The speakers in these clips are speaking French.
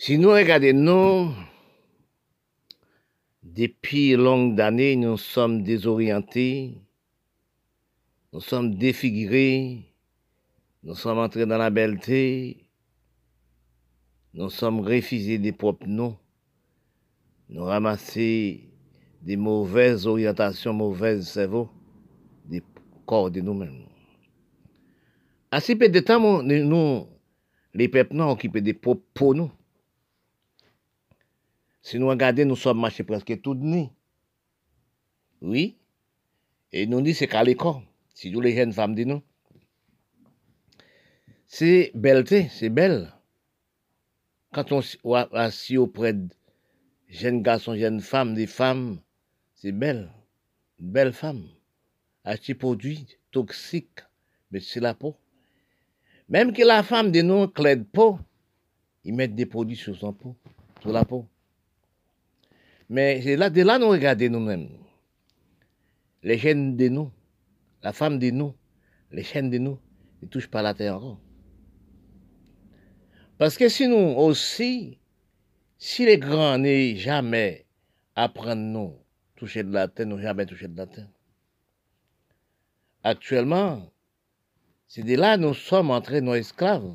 Si nous regardons, nous, depuis longues années, nous sommes désorientés, nous sommes défigurés, nous sommes entrés dans la belleté, nous sommes refusés des propres noms, nous ramassés des mauvaises orientations, mauvaises cerveaux, des corps de nous-mêmes. À si peu de temps, nous, les peuples nous occupé des propos nous. Si nous regardons, nous sommes marchés presque tout nus. Oui. Et nous disons, c'est qu'à l'école. Si nous, les jeunes femmes, disent nous. C'est belleté, c'est belle. Quand on est assis auprès de jeunes garçons, jeunes femmes, des femmes, c'est belle. belle femme. Acheter produits toxiques, mais c'est la peau. Même que la femme de nous de peau, ils mettent des produits sur son peau, sur la peau. Mais c'est là, de là nous regardons nous-mêmes. Les chaînes de nous, la femme de nous, les chaînes de nous, ne touchent pas la terre encore. Parce que si nous aussi, si les grands n'aient jamais apprendre nous toucher de la terre, nous jamais touché de la terre. Actuellement, c'est de là que nous sommes entrés nos esclaves,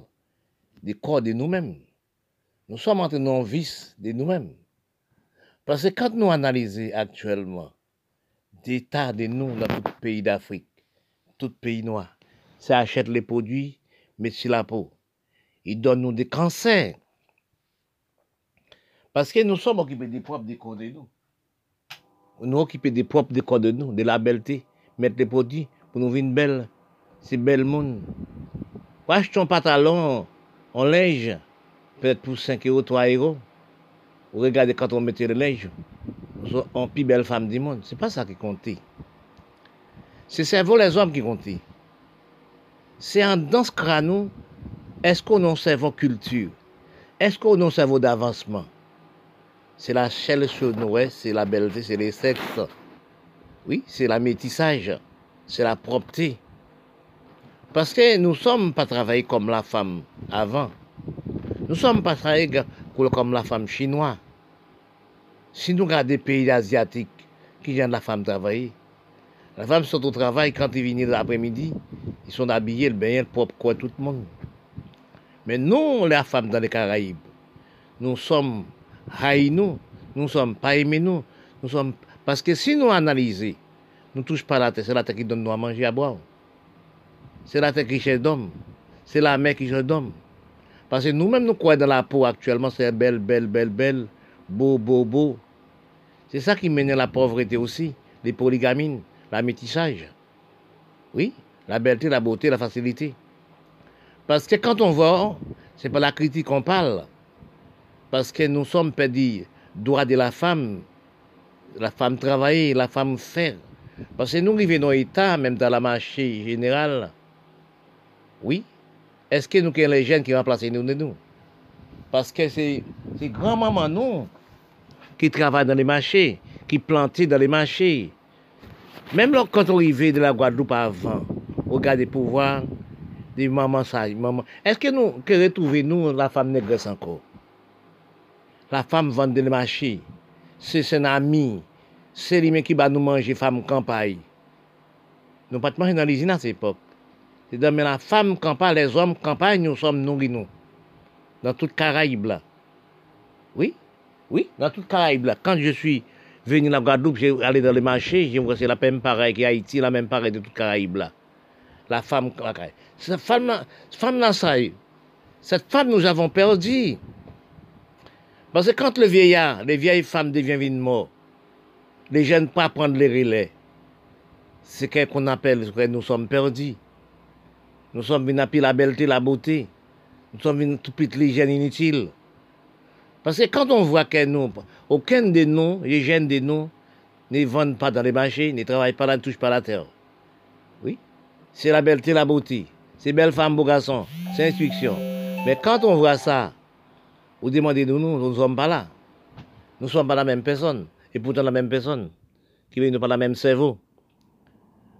des corps de nous-mêmes. Nous sommes entrés nos vices de nous-mêmes. Parce que quand nous analysons actuellement des tas de nous dans tout pays d'Afrique, tout pays noir, ça achète les produits, mais sur la peau. Ils donnent nous des cancers. Parce que nous sommes occupés des propres des corps de nous. Nous occupés des propres des corps de nous, de la belleté, mettre les produits pour nous vivre belle. C'est belle monde. Achetons un pantalon en linge, peut-être pour 5 euros, 3 euros. Regardez quand on mettait le linge, on plus belle femme du monde. C'est pas ça qui comptait. C'est cerveau les hommes qui comptaient. C'est en dans ce crâne, est-ce qu'on a un cerveau culture? Est-ce qu'on a un cerveau d'avancement? C'est la seule chose, c'est la belleté, c'est les sexes. Oui, c'est la métissage, c'est la propreté. Parce que nous ne sommes pas travaillés comme la femme avant. Nous ne sommes pas travaillés comme la femme chinoise. Si nous regardons des pays asiatiques qui viennent la femme travailler, la femme sont au travail quand ils viennent l'après-midi, ils sont habillés, le bain, le quoi, tout le monde. Mais nous, les femmes dans les Caraïbes, nous sommes haïs nous, sommes pas aimés nous, nous sommes parce que si nous analysons, nous ne touchons pas la terre, c'est la terre qui donne nous à manger à boire. C'est la terre qui cherche d'homme. C'est la mer qui cherche d'homme. Parce que nous-mêmes, nous croyons dans la peau actuellement, c'est belle, belle, belle, belle, beau, beau, beau. C'est ça qui mène à la pauvreté aussi, les polygamines, la métissage. Oui, la belleté, la beauté, la facilité. Parce que quand on voit, c'est pas la critique qu'on parle. Parce que nous sommes perdus droit de la femme, la femme travailler, la femme faire. Parce que nous vivons dans l'État, même dans la marché générale. Oui. Est-ce que nous sommes les jeunes qui remplacent nous nous Parce que c'est grand-maman, nous, qui travaillent dans les marchés, qui plantent dans les marchés. Même quand on arrivait de la Guadeloupe avant, on regarde les pouvoirs, des mamans sages, maman. Est-ce que nous, que retrouvons nous la femme négresse encore? La femme vend dans les marchés. C'est un ami. C'est lui qui va nous manger, femme campagne. Nous pas dans l'usine à cette époque. C'est dans la femme campagne, les hommes campagne, nous sommes nourris nous. Dans toute Caraïbe là. Oui, oui, dans toute Caraïbe là. Quand je suis venu la Guadeloupe, j'ai allé dans les marchés, j'ai vu c'est la même pareille qu'Haïti, la même pareille de toute Caraïbe là. La femme, cette femme, cette femme là, ça, cette femme nous avons perdu. Parce que quand le vieillard, les vieilles femmes deviennent mortes, les jeunes pas prendre les relais. C'est ce qu'on appelle, que nous sommes perdus. Nous sommes venus à la belleté, la beauté. Nous sommes venus tout petit l'hygiène inutile. Parce que quand on voit que nous, aucun de nous, les jeunes de nous, ne vendent pas dans les marchés, ne travaillent pas ne touchent pas la terre. Oui. C'est la belleté, la beauté. C'est belle femme, beau garçon. C'est instruction. Mais quand on voit ça, vous demandez de nous, nous ne sommes pas là. Nous ne sommes pas la même personne et pourtant la même personne, qui vient pas la même cerveau.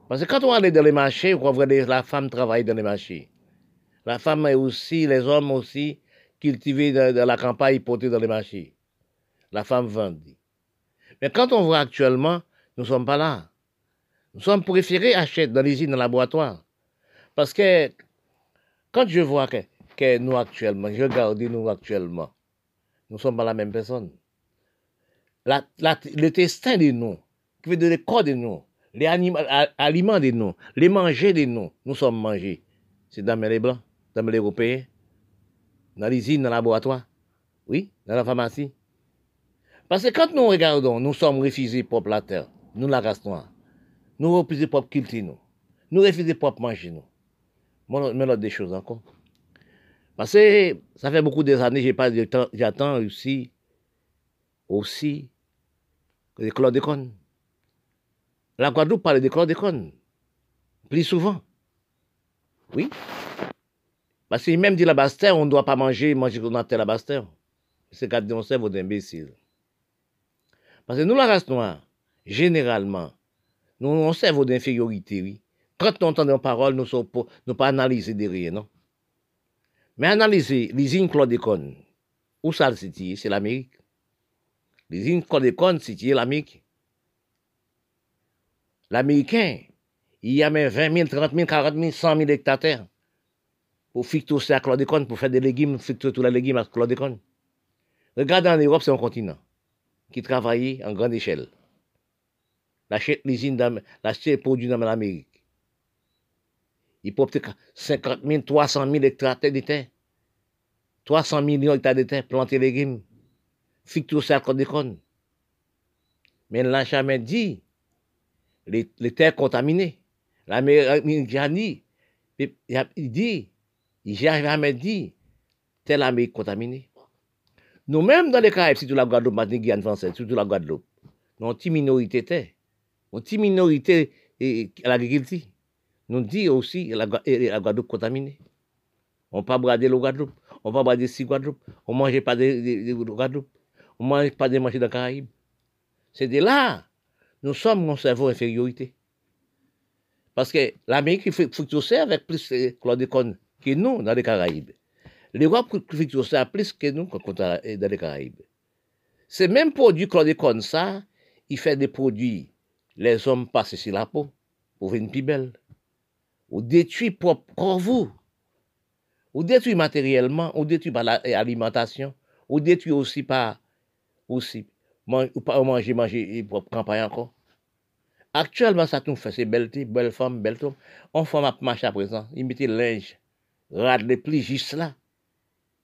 Parce que quand on allait dans les marchés, on voit la femme travailler dans les marchés. La femme est aussi, les hommes aussi, cultivés dans, la campagne, portés dans les marchés. La femme vendit. Mais quand on voit actuellement, nous ne sommes pas là. Nous sommes préférés acheter dans les usines, dans le laboratoire. Parce que quand je vois que, nous actuellement, je regarde nous actuellement, nous ne sommes pas la même personne. le destin de nous, qui veut dire le corps de nous, les aliments de nous, les manger de nous, nous sommes mangés. C'est dans les blancs, dans les européens, dans l'usine, dans le laboratoire, oui, dans la pharmacie. Parce que quand nous regardons, nous sommes refusés pour la terre, nous la race noire. Nous refusons pour cultiver nous. Nous refusons pour manger nous. Mais l'autre des choses encore. Parce que ça fait beaucoup d'années, j'ai pas de temps, j'attends aussi, aussi, des chlordécone. La Guadeloupe parle de chlordécone. Plus souvent. Oui. Parce que même dit la basse on ne doit pas manger, manger qu'on a la basse C'est garder mon cerveau d'imbécile. Parce que nous, la race noire, généralement, nous un cerveau d'infériorité, oui. Quand nous entendons parole, nous ne nous pas analyser derrière, non? Mais analyser l'usine chlordécone, où ça le situe, c'est l'Amérique. L'usine chlordécone situe l'Amérique. L'Américain, il y a même 20 000, 30 000, 40 000, 100 000 hectares pour fixer à pour faire des légumes, fixer tous les légumes à chlordécone. Regardez en Europe, c'est un continent qui travaillait en grande échelle. L'achète l'usine, l'acheter produit dans l'Amérique. Il peut obtenir 50 000, 300 000 hectares de terre. 300 millions d'hectares de terre, planter légumes. Tout ça à chlordécone. Mais n'a jamais dit les, terres contaminées. L'Amérique dit, il dit, il n'a jamais dit, telle Amérique contaminée. Nous-mêmes, dans les Caraïbes, surtout la Guadeloupe, Martinique, Guyane française, surtout la Guadeloupe, nous avons une minorité terre. Une minorité à l'agriculture. Nous disons aussi la, la Guadeloupe contaminée. On ne peut pas brader le Guadeloupe. On ne peut pas brader si Guadeloupe. On ne mange pas de, de, Guadeloupe. On ne mange pas de manger dans les Caraïbes. C'est de là nous sommes mon cerveau infériorité. Parce que l'Amérique fructose avec plus de chlordécone que nous dans les Caraïbes. L'Europe fructose plus que nous dans les Caraïbes. Ces mêmes produits chlordécone, ça, il fait des produits, les hommes passent sur la peau pour venir plus belle. Ou détruit pour vous. Ou détruit matériellement, ou détruit par l'alimentation, ou détruit aussi par aussi ou pas manger, manger pour campagne encore. Actuellement, ça nous fait, c'est belle belle femme, belle femme. On fait ma marche à présent, il mettait linge, rad les plis juste là,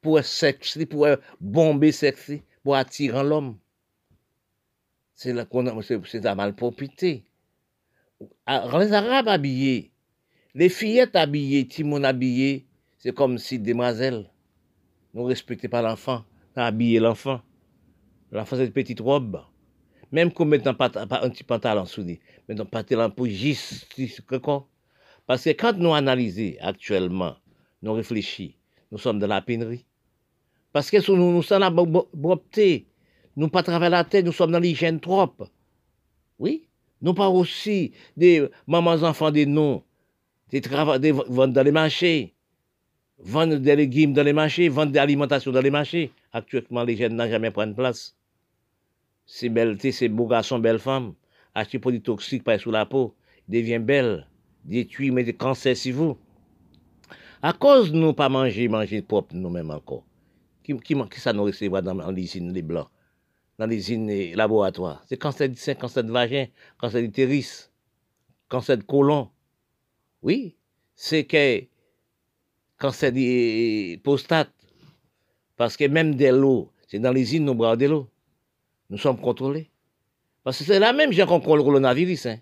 pour sexy, pour bomber sexy, pour attirer l'homme. C'est là qu'on c'est. Ah, les Arabes habillés, les fillettes habillées, Timon habillé, c'est comme si demoiselles, nous respectons pas l'enfant, habiller l'enfant. L'enfant, c'est une petite robe. Même qu'on met un, petit pantalon soulier, mais un pantalon pour quoi. Parce que quand nous analysons actuellement, nous réfléchissons, nous sommes dans la pénurie. Parce que nous, nous sommes la bobté, nous pas travailler la tête, nous sommes dans l'hygiène trop. Oui. Nous pas aussi des mamans enfants des noms, des, des vendre dans les marchés, vendre des légumes dans les marchés, vendre des alimentations dans les marchés. Actuellement, les jeunes n'ont jamais pris place c'est belle, c'est beau garçon, belle femme, acheter produits toxiques par sous la peau, devient belle, détruit, met des cancers sur vous. À cause de nous pas manger, manger propre nous-mêmes encore. Qui, qui, qui ça nous recevra dans l'usine les blancs, dans l'usine laboratoire C'est cancer du sein, cancer de vagin, cancer d'utérus, cancer de côlon. Oui, c'est que cancer de prostate. Parce que même de l'eau, c'est dans l'usine nous bras de l'eau nous sommes contrôlés. Parce que c'est la même chose qu'on contrôle le coronavirus. Hein.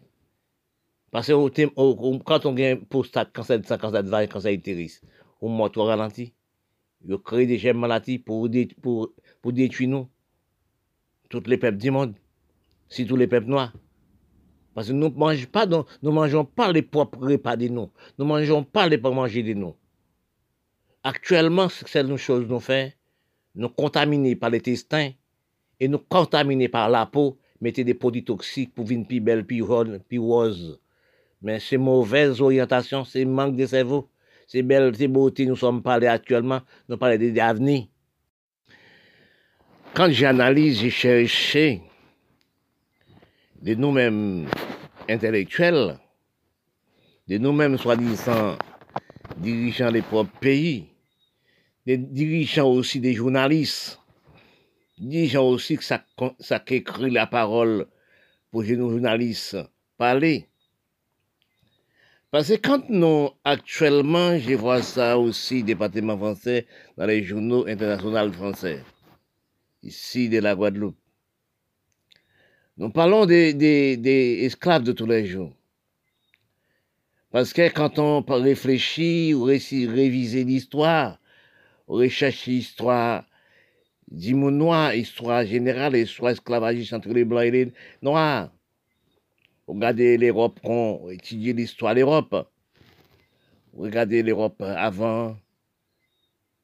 Parce que quand on gagne prostate, cancer de sang, cancer de vague, cancer d'utérus, on mort au ralenti. Il crée des gemmes maladies pour, pour, pour détruire nous. Toutes les peuples du monde. tous les peuples noirs. Parce que nous ne mangeons pas, nous mangeons pas les propres repas de nous. Nous ne mangeons pas les pas manger de nous. Actuellement, c'est une chose nous fait, nous contaminés par les testins, et nous contaminer par la peau, mettez des produits toxiques pour venir plus belle, plus rose. Mais c'est mauvaise orientation, c'est manque de cerveau. C'est belle, c'est beauté, nous sommes parlés actuellement, nous parlons de l'avenir. quand j'analyse, j'ai cherché de nous-mêmes intellectuels, de nous-mêmes soi-disant dirigeants des propres pays, des dirigeants aussi des journalistes, dirigeants aussi que ça, la parole pour nos journalistes parler. Parce que quand nous, actuellement, je vois ça aussi, département français, dans les journaux internationaux français, ici de la Guadeloupe. Nous parlons des, esclaves de tous les jours. Parce que quand on réfléchit ou réviser l'histoire, on recherche l'histoire monde noir, histoire générale, histoire esclavagiste entre les blancs et les noirs, Regardez l'Europe, on étudie l'histoire de l'Europe. Regardez l'Europe avant.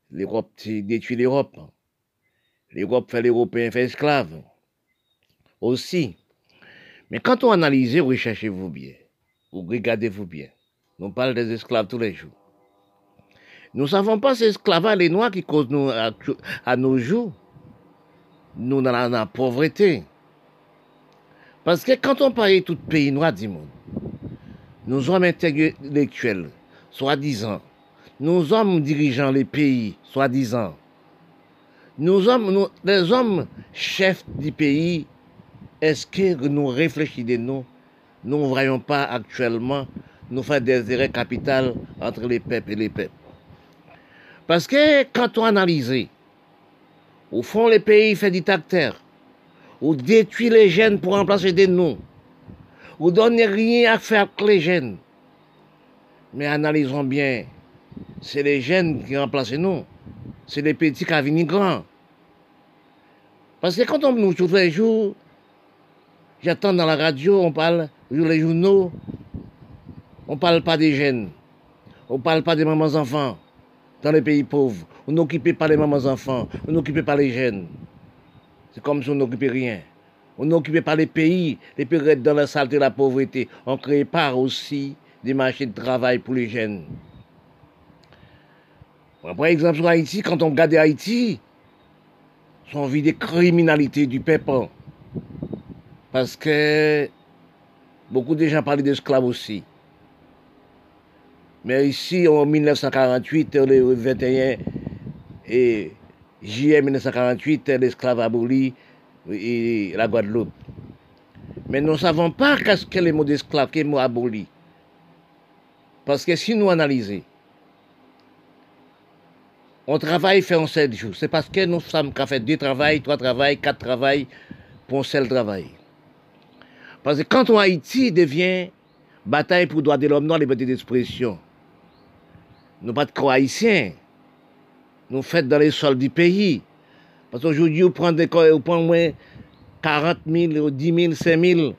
L'Europe détruit l'Europe. L'Europe fait l'Européen fait esclave. Aussi. Mais quand on analyse, recherchez-vous bien. Ou regardez-vous bien. On parle des esclaves tous les jours. Nous ne savons pas ces esclaves, les Noirs qui causent à, nos jours. Nous dans la pauvreté. Parce que quand on parle de tout pays noir du monde, nous hommes intellectuels, soi-disant, nous hommes dirigeant les pays, soi-disant, nous hommes, les hommes chefs du pays, est-ce que nous réfléchissons de nous, nous ne voyons pas actuellement nous faire des erreurs capitales entre les peuples et les peuples. Parce que quand on analyse, au fond, les pays fait dictateurs ou détruit les jeunes pour remplacer des noms, ou donnez rien à faire avec les jeunes. Mais analysons bien, c'est les jeunes qui remplacent nous, c'est les petits qui viennent grands. Parce que quand on nous tous les jours, j'attends dans la radio, on parle, les journaux, on parle pas des jeunes, on parle pas des mamans enfants dans les pays pauvres, on n'occupe pas les mamans enfants, on n'occupe pas les jeunes. C'est comme si on n'occupait rien. On n'occupait pas les pays, les pays dans la saleté et la pauvreté. On créait pas aussi des marchés de travail pour les jeunes. Par exemple, sur Haïti, quand on regarde Haïti, on vit des criminalités du peuple. Parce que beaucoup de gens parlaient d'esclaves aussi. Mais ici, en 1948, le 21 et Juillet 1948, l'esclave aboli et la Guadeloupe. Mais nous ne savons pas qu'est-ce que le mot d'esclave, quel mot aboli. Parce que si nous analysons, on travaille fait en sept jours. C'est parce que nous sommes qu'à faire deux travails, trois travails, quatre travails pour un seul travail. Parce que quand on Haïti devient bataille pour le droit de l'homme, non, liberté d'expression. Nous pas de croix haïtiens nous faites dans les sols du pays. Parce qu'aujourd'hui, vous prenez, vous prenez moins 40 000, 10 000, 5 000,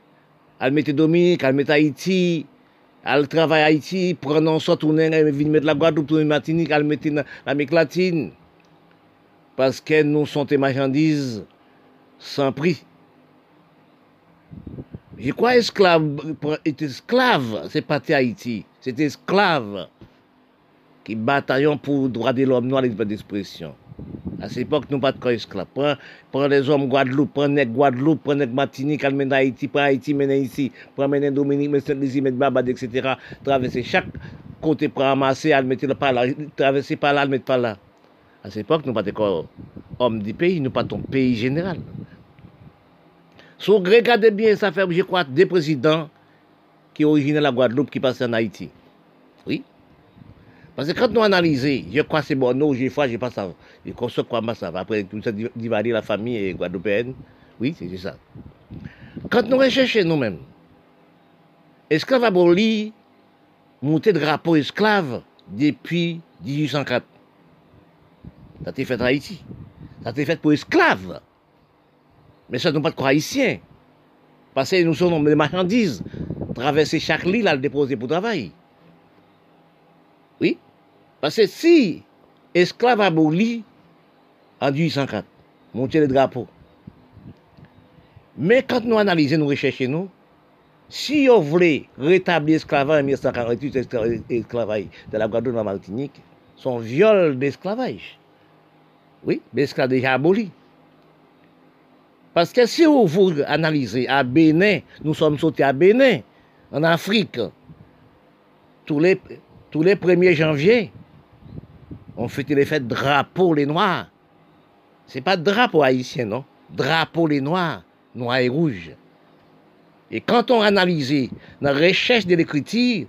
à mettre Dominique, à mettre Haïti, à travailler à Haïti, prendre en sorte, tourner, venir mettre la Guadeloupe, tourner Martinique, à mettre l'Amérique latine. Parce que nous sommes des marchandises sans prix. Je crois esclave, esclave, c'est pas Haïti, c'est esclave qui bataillons pour le droit de l'homme noir et d'expression. À cette époque, nous pas de esclaves. Prends les hommes Guadeloupe, prends les Guadeloupe, prends les Martinique, mène Haïti, prends Haïti, mène ici, prends mène Dominique, mène Saint-Lizzie, mène Babad, etc. Traverser chaque côté pour ramasser, à mettre par là, traverser par là, à mettre par là. À cette époque, nous pas de hommes du pays, nous pas ton pays général. Si vous regardez bien, ça fait, je crois, deux présidents qui originaient la Guadeloupe qui passaient en Haïti. Oui. Parce que quand nous analysons, je crois que c'est bon, non, j'ai foi, j'ai pas ça. Je conçois quoi, ça va. Après, tout ça, divaler la famille et guadeloupéenne. Oui, c'est ça. Quand nous recherchons nous-mêmes, esclave aboli, monté de drapeau esclave depuis 1804. Ça a été fait en Haïti. Ça a été fait pour esclaves. Mais ça, nous pas de haïtiens. Parce que nous sommes des marchandises. Traverser chaque île à le déposer pour travailler. Parce que si esclave aboli en 1804, monter le drapeau. Mais quand nous analysons, nous recherchons, nous, si on voulait rétablir l'esclavage en 1948, l'esclavage de la Guadeloupe et la Martinique, son viol d'esclavage. Oui, l'esclavage déjà aboli. Parce que si vous analysez à Bénin, nous sommes sautés à Bénin, en Afrique, tous les, tous les 1er janvier, on fêtait les fêtes drapeau les noirs. C'est pas drapeau haïtien, non? Drapeau les noirs, noirs et rouges. Et quand on analyse la recherche de l'écriture,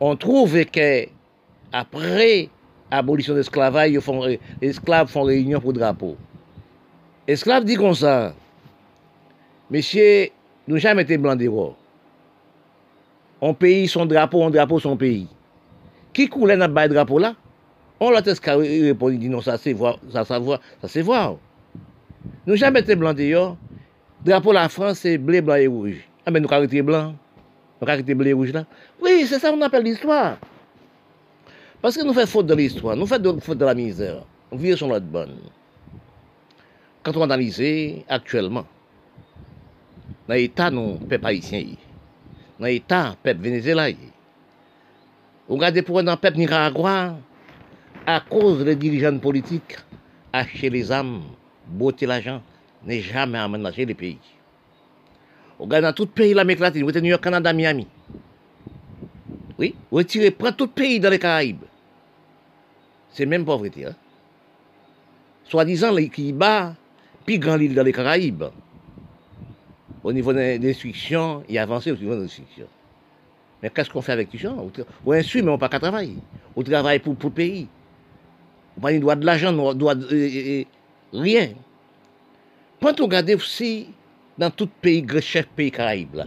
on trouve que après abolition de l'esclavage, les esclaves font réunion pour drapeau. Esclaves dit comme ça, Monsieur, nous jamais été blancs d'héros. On pays son drapeau, on drapeau son pays. Qui coulait dans le drapeau là? On l'a répondu, dit non, ça c'est voir, ça, ça, ça c'est voir. Nous jamais été blancs d'héros. Drapeau la France, c'est bleu, blanc et rouge. Ah, mais nous caractères blanc. Nous caractères bleu et rouge là. Oui, c'est ça qu'on appelle l'histoire. Parce que nous faisons faute de l'histoire, nous faisons faute de la misère. Nous vivons sur notre bonne. Quand on analyse actuellement, dans l'état, nous, peuple haïtien, dans l'état, peuple vénézuélien, on regarde pour dans le peuple nicaragua, à cause des dirigeants politiques, acheter les âmes, botter l'argent, n'est jamais aménagé les pays. On regarde dans tout pays l'Amérique latine, vous êtes New York, Canada, Miami. Oui, retirez, prend tout pays dans les Caraïbes. C'est même pauvreté. Hein? Soi-disant, les Pays-Bas, plus grand l'île dans les Caraïbes. Au niveau de l'instruction, il avancé au niveau de l'instruction. Mais qu'est-ce qu'on fait avec tout ça On insulte, mais on n'a pas qu'à travailler. On travaille pour, pour le pays. On pas droit de l'argent, on doit euh, euh, euh, rien. Quand on regarde aussi dans tout pays, chef pays Caraïbes, là,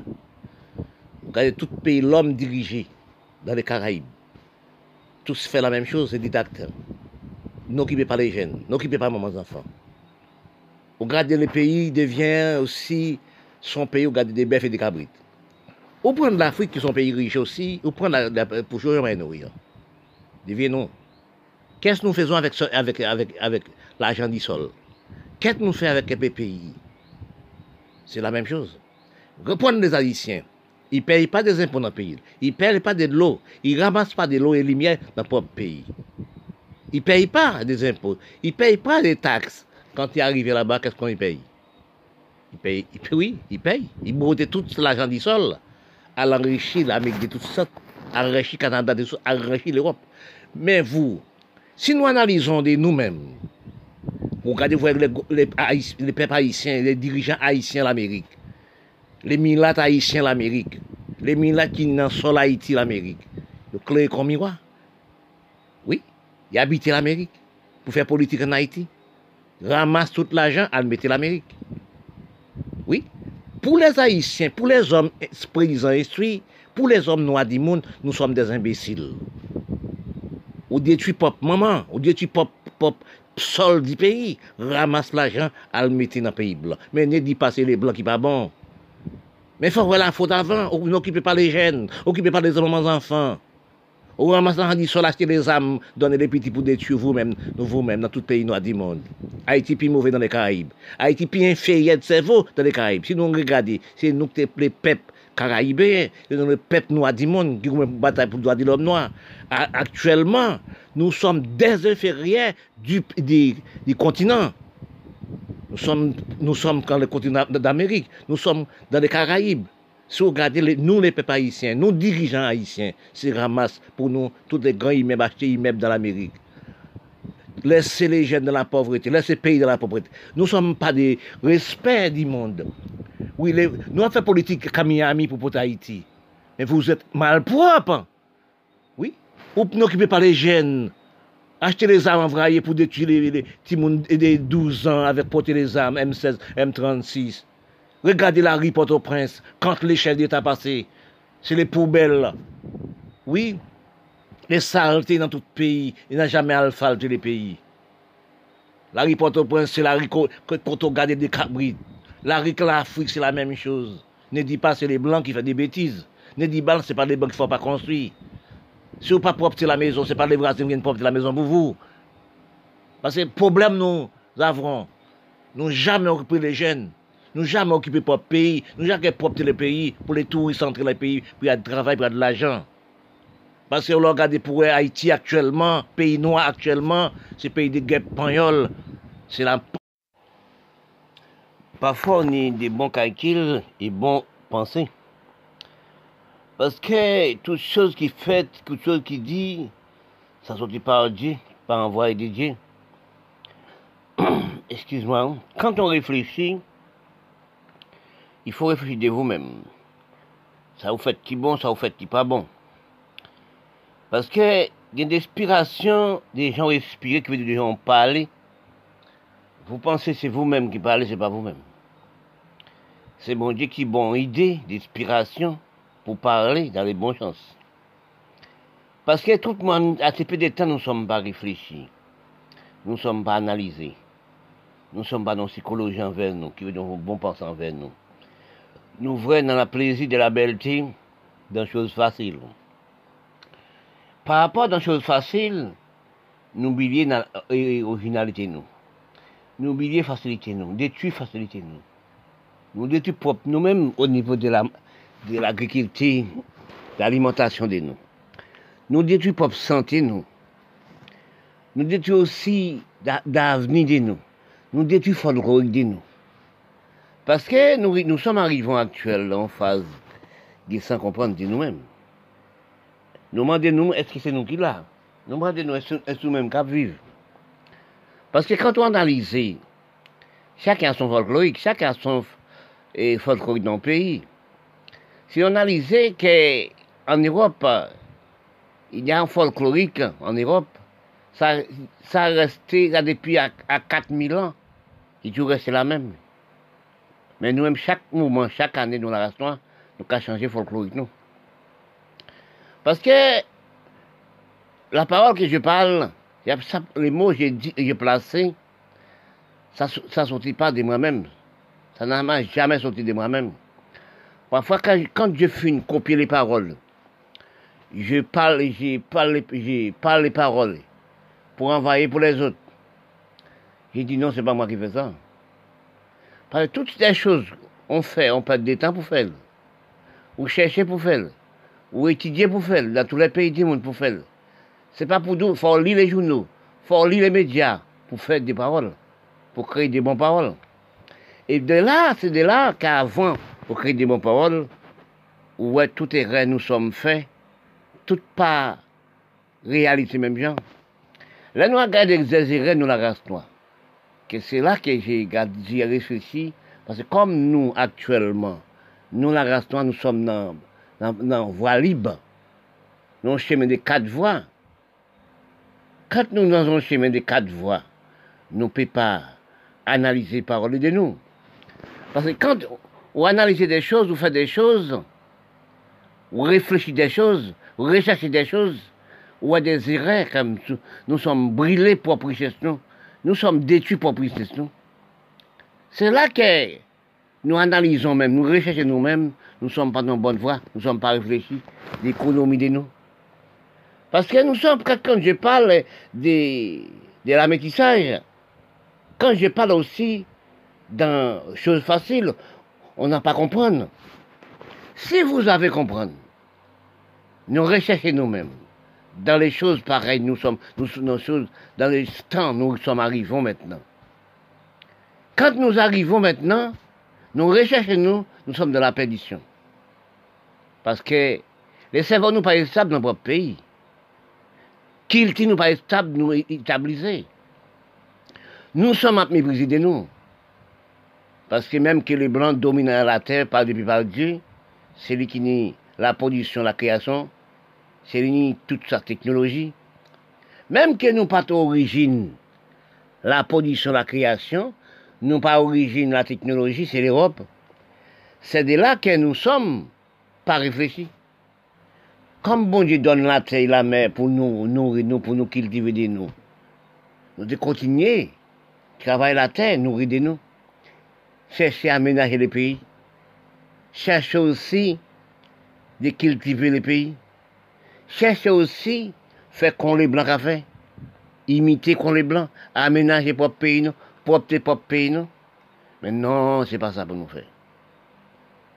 regardez tout pays, l'homme dirigé dans les Caraïbes, tous fait la même chose, c'est didacteurs. N'occupez pas les jeunes, n'occupez pas les enfants. Regardez le pays devient aussi son pays, regardez des bœufs et des cabrites. Ou prendre l'Afrique, qui est son pays riche aussi, ou prendre la, pour jouer nourrir. Devinons. Qu'est-ce que nous faisons avec, avec, avec, avec l'argent du sol? Qu'est-ce que nous faisons avec les pays? C'est la même chose. Reprenons les Haïtiens. Ils ne payent pas des impôts dans le pays. Ils ne payent pas de l'eau. Ils ne ramassent pas de l'eau et lumière dans leur propre pays. Ils ne payent pas des impôts. Ils ne payent pas des taxes. Quand ils arrivent là-bas, qu'est-ce qu'on paye? Ils payent. Oui, ils payent. Ils broutent tout l'argent du sol à l'enrichir l'Amérique de tout ça, à enrichir le Canada, à enrichir l'Europe. Mais vous, Si nous analysons de nous-mêmes, vous regardez voir les, les, les peuples haïtiens, les dirigeants haïtiens l'Amérique, les milates haïtiens l'Amérique, les milates qui n'en sol Haïti l'Amérique, ils créent comme quoi Oui, ils habitent l'Amérique pour faire politique en Haïti. Ramassent tout l'argent, admettez l'Amérique. Oui, pour les Haïtiens, pour les hommes eh, paysans instruits, pour les hommes noirs du monde, nous sommes des imbéciles. ou detwi pop maman, ou detwi pop, pop sol di peyi, ramas la jan al meti nan peyi blan. Men ne di pase le blan ki pa bon. Men fò wè la fòt avan, ou n'okipe pa le jen, okipe pa le zanman zanfan. Ou ramas la jan di sol achte le zam, donne le piti pou detwi vou men, nou vou men nan tout peyi nou adi moun. Haiti pi mouvè nan le Karib. Haiti pi infeyèd sevo nan le Karib. Si nou ngregadi, si nou te ple pep, caraïbéens, c'est le peuple noir du monde qui bataille pour le droit de l'homme noir. Actuellement, nous sommes des inférieurs du, continent. Nous sommes, nous sommes dans le continent d'Amérique, nous sommes dans les Caraïbes. Si vous regardez, nous les peuples haïtiens, nous dirigeants haïtiens, c'est ramasse pour nous tous les grands immeubles achetés immeubles dans l'Amérique. laissez les jeunes dans la pauvreté, laissez les pays dans la pauvreté. Nous ne sommes pas des respects du monde. Oui, les, nous avons fait politique comme Miami pour, Haïti. Mais vous êtes malpropre. Oui. Ou n'occupez pas les jeunes. Achetez les armes envoyées pour détruire les les petits des 12 ans avec porter les armes M16, M36. Regardez la rue Port-au-Prince quand les chefs d'État passaient. C'est les poubelles. Oui, les saletés dans tout pays. Il n'a jamais asphalté les pays. La rue Port-au-Prince, c'est la rue regarde des cabrites. La rue de l'Afrique, c'est la même chose. Ne dis pas c'est les blancs qui font des bêtises. Ne dis pas c'est pas les blancs qui ne font pas construire. Si vous pas propre la maison, c'est pas les bras qui viennent propre la maison pour vous. Parce que le problème nous avons, nous jamais occupé les jeunes. Nous jamais occupé le pays. Nous jamais propre le pays pour les touristes entrer le pays, pour y avoir du travail, pour y avoir de l'argent. Parce que vous regardez pour Haïti actuellement, pays noir actuellement, c'est pays de guêpes pagnoles. C'est la parfois on a des bons calculs et bons pensées. Parce que toute chose qui fait, toute chose qui dit, ça sortit par Dieu, par de Dieu. Excuse-moi. Quand on réfléchit, il faut réfléchir de vous-même. Ça vous fait qui bon, ça vous fait qui pas bon. Parce que il y a des inspirations, des gens respirer, qui veulent des gens parler. Vous pensez c'est vous-même qui parlez, c'est pas vous-même. C'est mon Dieu qui bon idée, d'inspiration pour parler dans les bons sens. Parce que tout le monde, à ce peu de temps, nous ne sommes pas réfléchis. Nous ne sommes pas analysés. Nous ne sommes pas dans la psychologie envers nous, qui veut dire bon pensée envers nous. Nous voyons dans le plaisir de la belleté, dans choses faciles. Par rapport à des choses faciles, nous oublions l'originalité nous. Nous oublions facilité nous, détruire facilité nous. Nous détruisons propre nous-mêmes au niveau de la de l'agriculture, de l'alimentation de nous. Nous détruisons propre santé nous. Nous détruisons aussi l'avenir de nous. Nous détruisons folklorique de nous. Parce que nous, nous sommes arrivés actuellement en phase de sans comprendre de nous-mêmes. Nous demandons, est-ce que c'est nous qui l'a Nous demandons, est-ce que c'est nous-mêmes qui vivons? Parce que quand on analyse, chacun a son folklorique, chacun a son folklorique dans le pays. Si on analyse qu'en Europe, il y a un folklorique en Europe, ça, ça a resté depuis à, 4000 ans, il toujours resté la même. Mais nous-mêmes, chaque moment, chaque année, nous la restons, nous avons changé folklorique, nous. Parce que la parole que je parle, les mots que j'ai placés, ça ne sortit pas de moi-même. Ça n'a jamais sorti de moi-même. Parfois, quand, je finis copier les paroles, je parle, je parle, je parle les paroles pour envoyer pour les autres. J'ai dit non, c'est pas moi qui fais ça. Parce que toutes ces choses, on fait, on perd des temps pour faire. Ou chercher pour faire ou étudier pour faire, dans tous les pays du monde pour faire. C'est pas pour nous, faut lire les journaux, faut lire les médias pour faire des paroles, pour créer des bonnes paroles. Et de là, c'est de là qu'avant, pour créer des bonnes paroles, où tout est vrai, nous sommes faits, tout pas réalité même gens. Là, nous regardons exagérer nous la race noire. C'est là que j'ai réfléchi, parce que comme nous, actuellement, nous, la race noire, nous sommes dans dans, voie libre, dans le chemin de quatre voies. Quand nous dans un chemin de quatre voies, nous ne pouvons pas analyser parole de nous. Parce que quand on analyse des choses, on fait des choses, on réfléchit des choses, on recherche des choses, on a des erreurs comme nous sommes brûlés pour richesse nous, nous sommes détruits pour nous. C'est là que nous analysons même, nous recherchons nous-mêmes, nous ne sommes pas dans la bonne voie, nous ne sommes pas réfléchis, l'économie de nous. Parce que nous sommes, quand je parle de, de quand je parle aussi dans choses faciles, on n'a pas comprendre. Si vous avez comprendre, nous recherchons nous-mêmes. Dans les choses pareilles, nous sommes, nous, nos choses, dans les temps, nous sommes arrivés maintenant. Quand nous arrivons maintenant, nous recherchons nous, nous sommes dans la perdition. Parce que les cerveaux nous pas stables dans notre pays. Kilti nous pas stables, nous établisser. Nous sommes à mépriser de nous. Parce que même que les Blancs dominent la terre par depuis par Dieu, c'est lui qui nie la production, la création, c'est lui qui nie toute sa technologie. Même que nous pas origine la production, la création, nous pas origine la technologie, c'est l'Europe. C'est de là que nous sommes pas réfléchis. Comme bon Dieu donne la terre et la mer pour nous nourrir nous, pour nous cultiver de nous. Nous devons continuer, travailler la terre, nourrir de nous. Chercher à aménager le pays. Chercher aussi de cultiver le pays. Chercher aussi faire qu'on les blancs à faire. Imiter qu'on les blancs, aménager propre pays, propre propre pays, non? Mais non, c'est pas ça pour nous faire.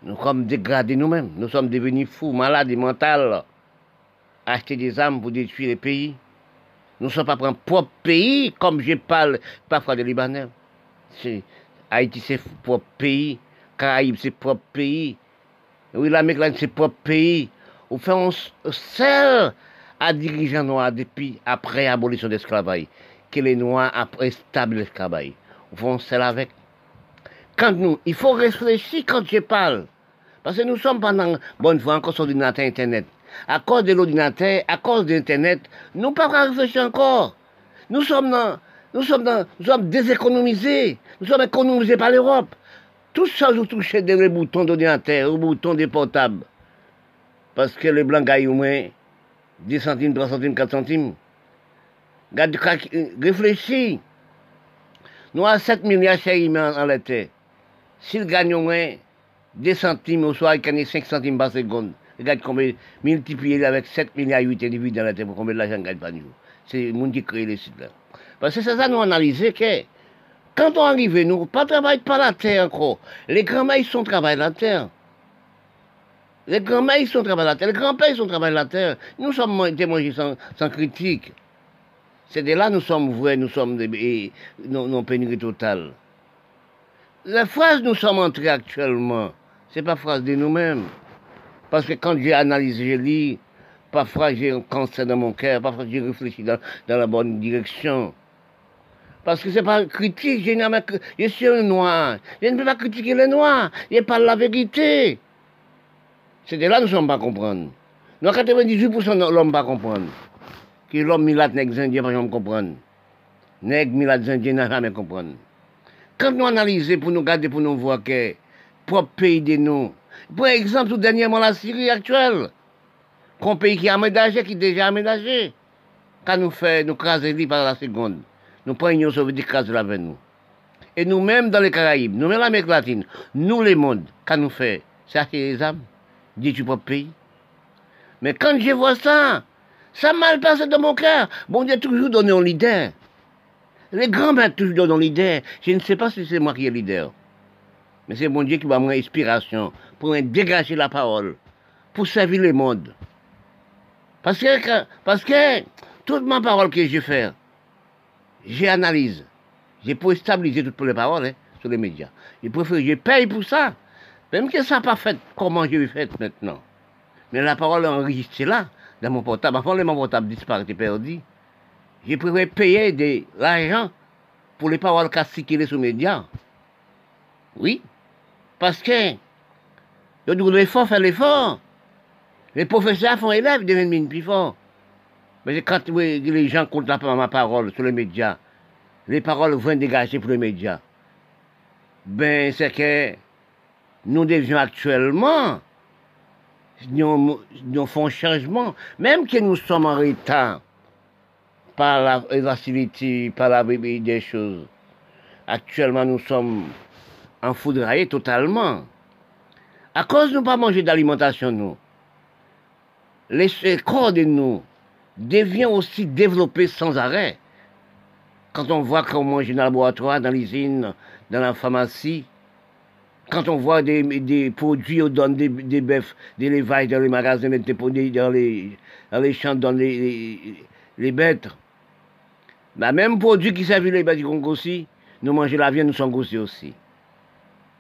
Nous sommes dégradés nous-mêmes. Nous sommes devenus fous, malades et mentaux. Acheter des armes pour détruire les pays. Nous ne sommes pas pour un propre pays, comme je parle parfois des Libanais. Haïti, c'est propre pays. Caraïbes, c'est propre pays. Oui, l'Amérique latine, c'est propre pays. On fait un seul à dirigeant noir depuis après l'abolition de l'esclavage. Que les noirs après stable l'esclavage. Un seul avec. Quand nous, il faut réfléchir quand je parle. Parce que nous sommes pendant, bonne fois, encore sur l'ordinateur Internet. À cause de l'ordinateur, à cause de l'Internet, nous pas réfléchir encore. Nous sommes dans, nous sommes dans, nous sommes déséconomisés. Nous sommes économisés par l'Europe. Tout ça, vous touchez des boutons d'ordinateur, aux boutons des portables. Parce que les blancs gagnent au moins 10 centimes, 3 centimes, 4 centimes. réfléchis. Nous avons 7 milliards chéris en l'été. S'ils gagnent au moins 2 centimes au soir, ils gagnent 5 centimes par seconde. Regarde combien, multiplié avec 7 milliards 8 individus dans la terre, combien l'argent gagne par jour. C'est le monde qui crée les sites là. Parce que c'est ça, nous analyser que quand on arrive, nous, pas travailler par la terre encore. Les grands-mères, ils sont travaillés la terre. Les grands-mères, ils sont travaillés la terre. Les grands-pères, ils sont travaillés la terre. Nous sommes témoignés sans, sans critique. C'est de là nous sommes vrais, nous sommes des, non, non pénurie totale. La phrase nous sommes entrés actuellement, c'est pas phrase de nous-mêmes. Parce que quand j'ai analysé, j'ai lu, parfois j'ai un cancer dans mon cœur, parfois j'ai réfléchi dans, dans, la bonne direction. Parce que c'est pas critique, je, je suis un noir. Je ne peux pas critiquer les noirs. Je parle la vérité. C'est de là que nous ne sommes pas comprendre. Nous, 98% de l'homme pas comprendre. Que l'homme milat nègre indien, pas jamais comprendre. Nègre milat indien n'a jamais comprendre. Quand nous analysons pour nous garder, pour nous voir que propre pays de nous, par exemple, tout dernièrement la Syrie actuelle, un pays qui est aménagé, qui est déjà aménagé, quand nous fait, nous craser par la seconde, nous prenons l'Union soviétique craser avec nous. Et nous-mêmes dans les Caraïbes, nous-mêmes l'Amérique latine, nous les mondes, quand nous fait, c'est acheter les âmes, dit du propre pays. Mais quand je vois ça, ça mal passé dans mon cœur. Bon Dieu toujours donné un leader. Les grands-mères toujours donné un leader. Je ne sais pas si c'est moi qui est leader. Mais c'est mon Dieu qui m'a mon inspiration pour dégager la parole, pour servir le monde. Parce que, parce que toute ma parole que je fais, j'analyse. J'ai pour stabiliser toutes les paroles hein, sur les médias. Je préfère, paye pour ça. Même que ça n'a pas fait comment je l'ai fait maintenant. Mais la parole est enregistrée là, dans mon portable. Avant, mon portable disparaît, perdu. Je préfère payer de l'argent pour les paroles circulent sur les médias. Oui. Parce que, il doit l'effort, faire l'effort. Les professeurs font élèves, deviennent plus forts. Mais quand les gens comptent ma parole sur les médias, les paroles vont dégager pour les médias. Ben, c'est que nous devions actuellement, nous, nous faisons changement, même que nous sommes en retard par la facilité, par la des choses. Actuellement, nous sommes enfoudraillés totalement. À cause de ne pas manger d'alimentation, nous, les corps de nous devient aussi développé sans arrêt. Quand on voit qu'on mange dans le laboratoire, dans l'usine, dans la pharmacie, quand on voit des, des produits, on donne des, des bœufs, des lévages dans les magasins, des produits dans les, dans les champs, dans les, les, bêtes. Bah, même produit qui servent les bêtes du Congo aussi, nous mangeons la viande, nous sommes gossés aussi.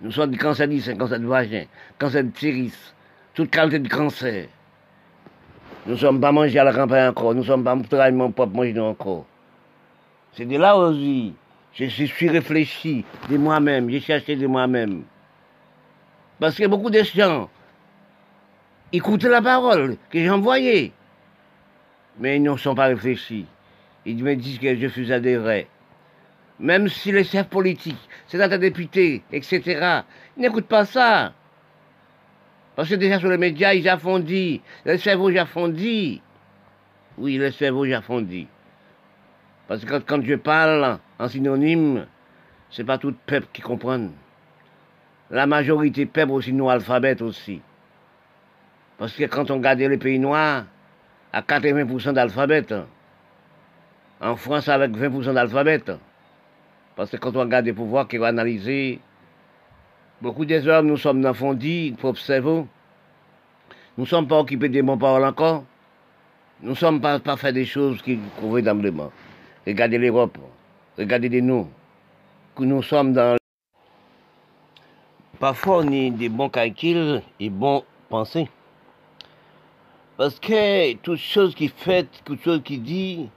Nous sommes du cancer du sein, cancer de vagin, cancer de thyris, toute qualité de cancer. Nous ne sommes pas mangés à la campagne encore, nous ne sommes pas travaillés mon propre manger encore. C'est de là aussi, je suis réfléchi de moi-même, j'ai cherché de moi-même. Parce que beaucoup de gens écoutent la parole que j'ai envoyée, mais ils ne sont pas réfléchis. Ils me disent que je suis adhéré. Même si les chefs politiques, c'est-à-dire députés, etc., n'écoutent pas ça. Parce que déjà sur les médias, ils affondissent. Le cerveau j'affondis. Oui, le cerveau j'affondis. Parce que quand, je parle en synonyme, c'est pas tout peuple qui comprend. La majorité peuple aussi nous alphabet aussi. Parce que quand on regarde les pays noirs, à 80% d'alphabet. En France, avec 20% d'alphabet. Parce que quand on regarde les pouvoirs qui vont analyser Beaucoup des hommes, nous sommes dans Fondi, pour observer. Nous ne sommes pas occupés des bons paroles encore. Nous ne sommes pas, pas des choses qui convenablement. Regardez l'Europe, regardez nous, que nous sommes dans parfois on a des bons calculs et bons pensées. Parce que toute chose qui fait, toute chose qui dit,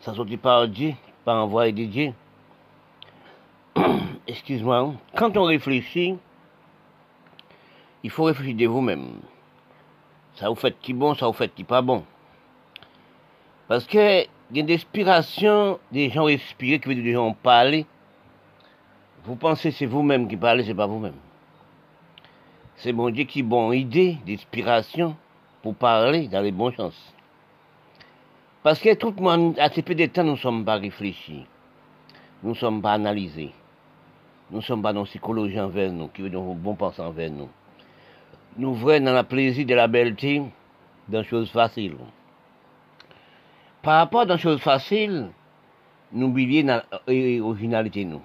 ça sortit par Dieu, par envoyé de Dieu. Excuse-moi. Quand on réfléchit, il faut réfléchir de vous-même. Ça vous fait qui bon, ça vous fait qui pas bon. Parce que il y a des inspirations, des gens respirer, qui veulent dire des gens parler. Vous pensez c'est vous-même qui parlez, c'est pas vous-même. C'est mon Dieu qui bon idée, d'inspiration pour parler dans les bonnes chances. Parce que tout le monde, à ce peu de temps, nous ne sommes pas réfléchis. Nous ne sommes pas analysés. Nous ne sommes pas dans psychologie envers nous, qui veut dire bon pensée envers nous. Nous voyons dans la plaisir de la belleté, dans les choses faciles. Par rapport à des choses faciles, nous oublions l'originalité nous.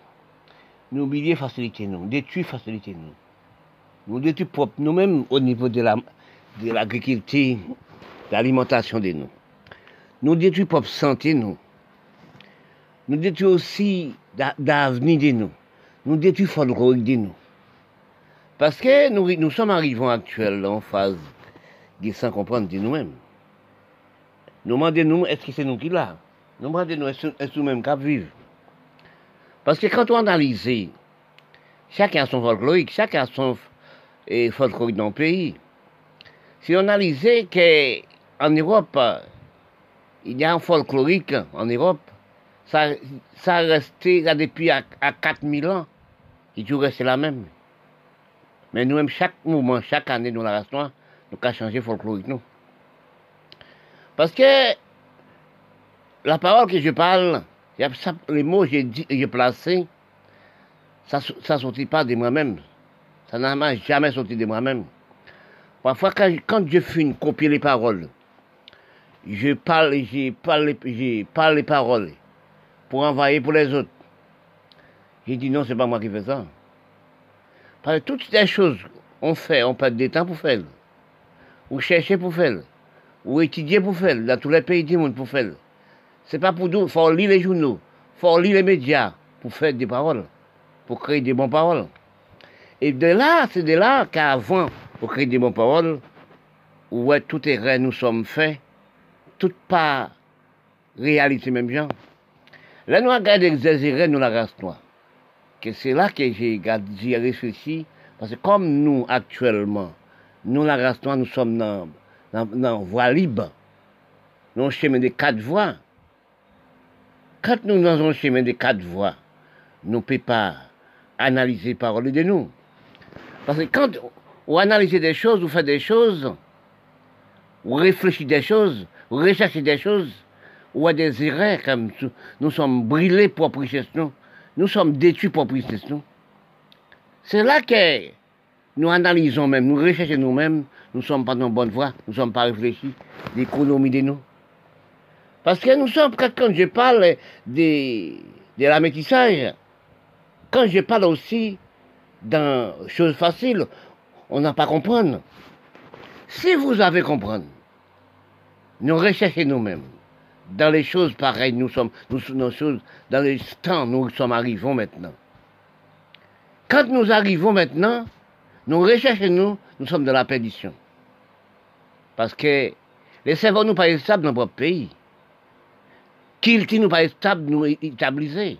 Nous oublions facilité nous, détruire facilité nous. Nous détruisons propre nous-mêmes au niveau de la de l'agriculture, l'alimentation de nous. Nous détruisons propre santé nous. Nous détruisons aussi l'avenir de nous. Nous détruisons folklorique de nous. Parce que nous, nous sommes arrivés actuellement en phase de sans comprendre de nous-mêmes. Nous demandons, est-ce que c'est nous qui l'a? Nous demandons, est-ce que c'est nous-mêmes qui vivons Parce que quand on analyse, chacun a son folklorique, chacun a son folklorique dans le pays. Si on analyse qu'en Europe, il y a un folklorique en Europe, ça, ça a resté là depuis à, 4000 ans, il toujours resté la même. Mais nous-mêmes, chaque moment, chaque année, nous la restons, nous avons changé folklorique, nous. Parce que la parole que je parle, les mots que j'ai placés, ça ne sortit pas de moi-même. Ça n'a jamais sorti de moi-même. Parfois, quand, je de copier les paroles, je parle, je parle, je parle les paroles pour envoyer pour les autres. J'ai dit non, c'est pas moi qui fais ça. Parce que toutes ces choses, on fait, on perd des temps pour faire. Ou chercher pour faire ou étudier pour faire, dans tous les pays du monde pour faire. C'est pas pour nous, il faut lire les journaux, il faut lire les médias pour faire des paroles, pour créer des bonnes paroles. Et de là, c'est de là qu'avant, pour créer des bonnes paroles, où tout est vrai, nous sommes faits, tout pas réalité même gens. Là, nous regardons exagéré, nous la race noire. Que c'est là que j'ai réfléchi, parce que comme nous, actuellement, nous, la race noire, nous sommes dans dans, voie libre, dans le chemin des quatre voies. Quand nous dans un chemin des quatre voies, nous ne pouvons pas analyser les paroles de nous. Parce que quand on analyse des choses, on fait des choses, on réfléchit des choses, on recherche des choses, a des erreurs comme nous sommes brûlés pour richesse nous, nous sommes détruits pour nous. C'est là que nous analysons même, nous recherchons nous-mêmes, nous ne sommes pas dans la bonne voie, nous ne sommes pas réfléchis, l'économie de nous. Parce que nous sommes, quand je parle de, de quand je parle aussi dans choses faciles, on n'a pas comprendre. Si vous avez comprendre, nous recherchons nous-mêmes. Dans les choses pareilles, nous sommes, nous, nos choses, dans les temps, nous sommes arrivés maintenant. Quand nous arrivons maintenant, nous recherchons nous, nous sommes dans la perdition. Parce que les cerveaux nous pas stables dans notre pays. Qu'ils nous pas stables, nous établisser.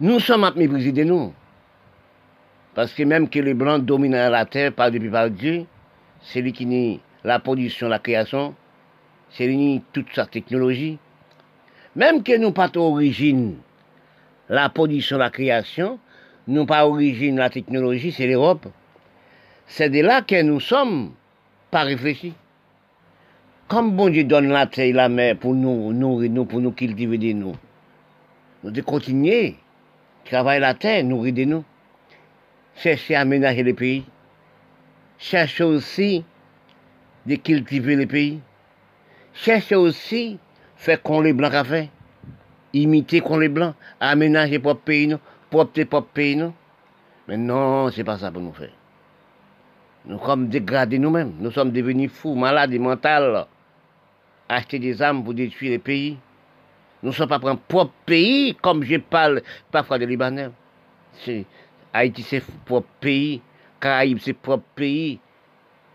Nous sommes à mépriser de nous. Parce que même que les Blancs dominent la terre par depuis par Dieu, c'est lui qui nie la production, la création, c'est lui qui nie toute sa technologie. Même que nous pas d'origine la production, la création, nous pas origine la technologie, c'est l'Europe. C'est de là que nous sommes pas réfléchis. Comme bon Dieu donne la terre et la mer pour nous nourrir nous, pour nous cultiver de nous. Nous devons continuer, travailler la terre, nourrir de nous. Chercher à aménager les pays. Chercher aussi de cultiver les pays. Chercher aussi faire qu'on les blancs à faire. Imiter qu'on les blancs, aménager propre pays, nous propre propre pays, non Mais non, c'est pas ça pour nous faire. Nous sommes dégradés nous-mêmes. Nous sommes devenus fous, malades et mentaux. Acheter des armes pour détruire les pays. Nous ne sommes pas pour un propre pays, comme je parle parfois des Libanais. Haïti, c'est propre pays. Caraïbes, c'est propre pays.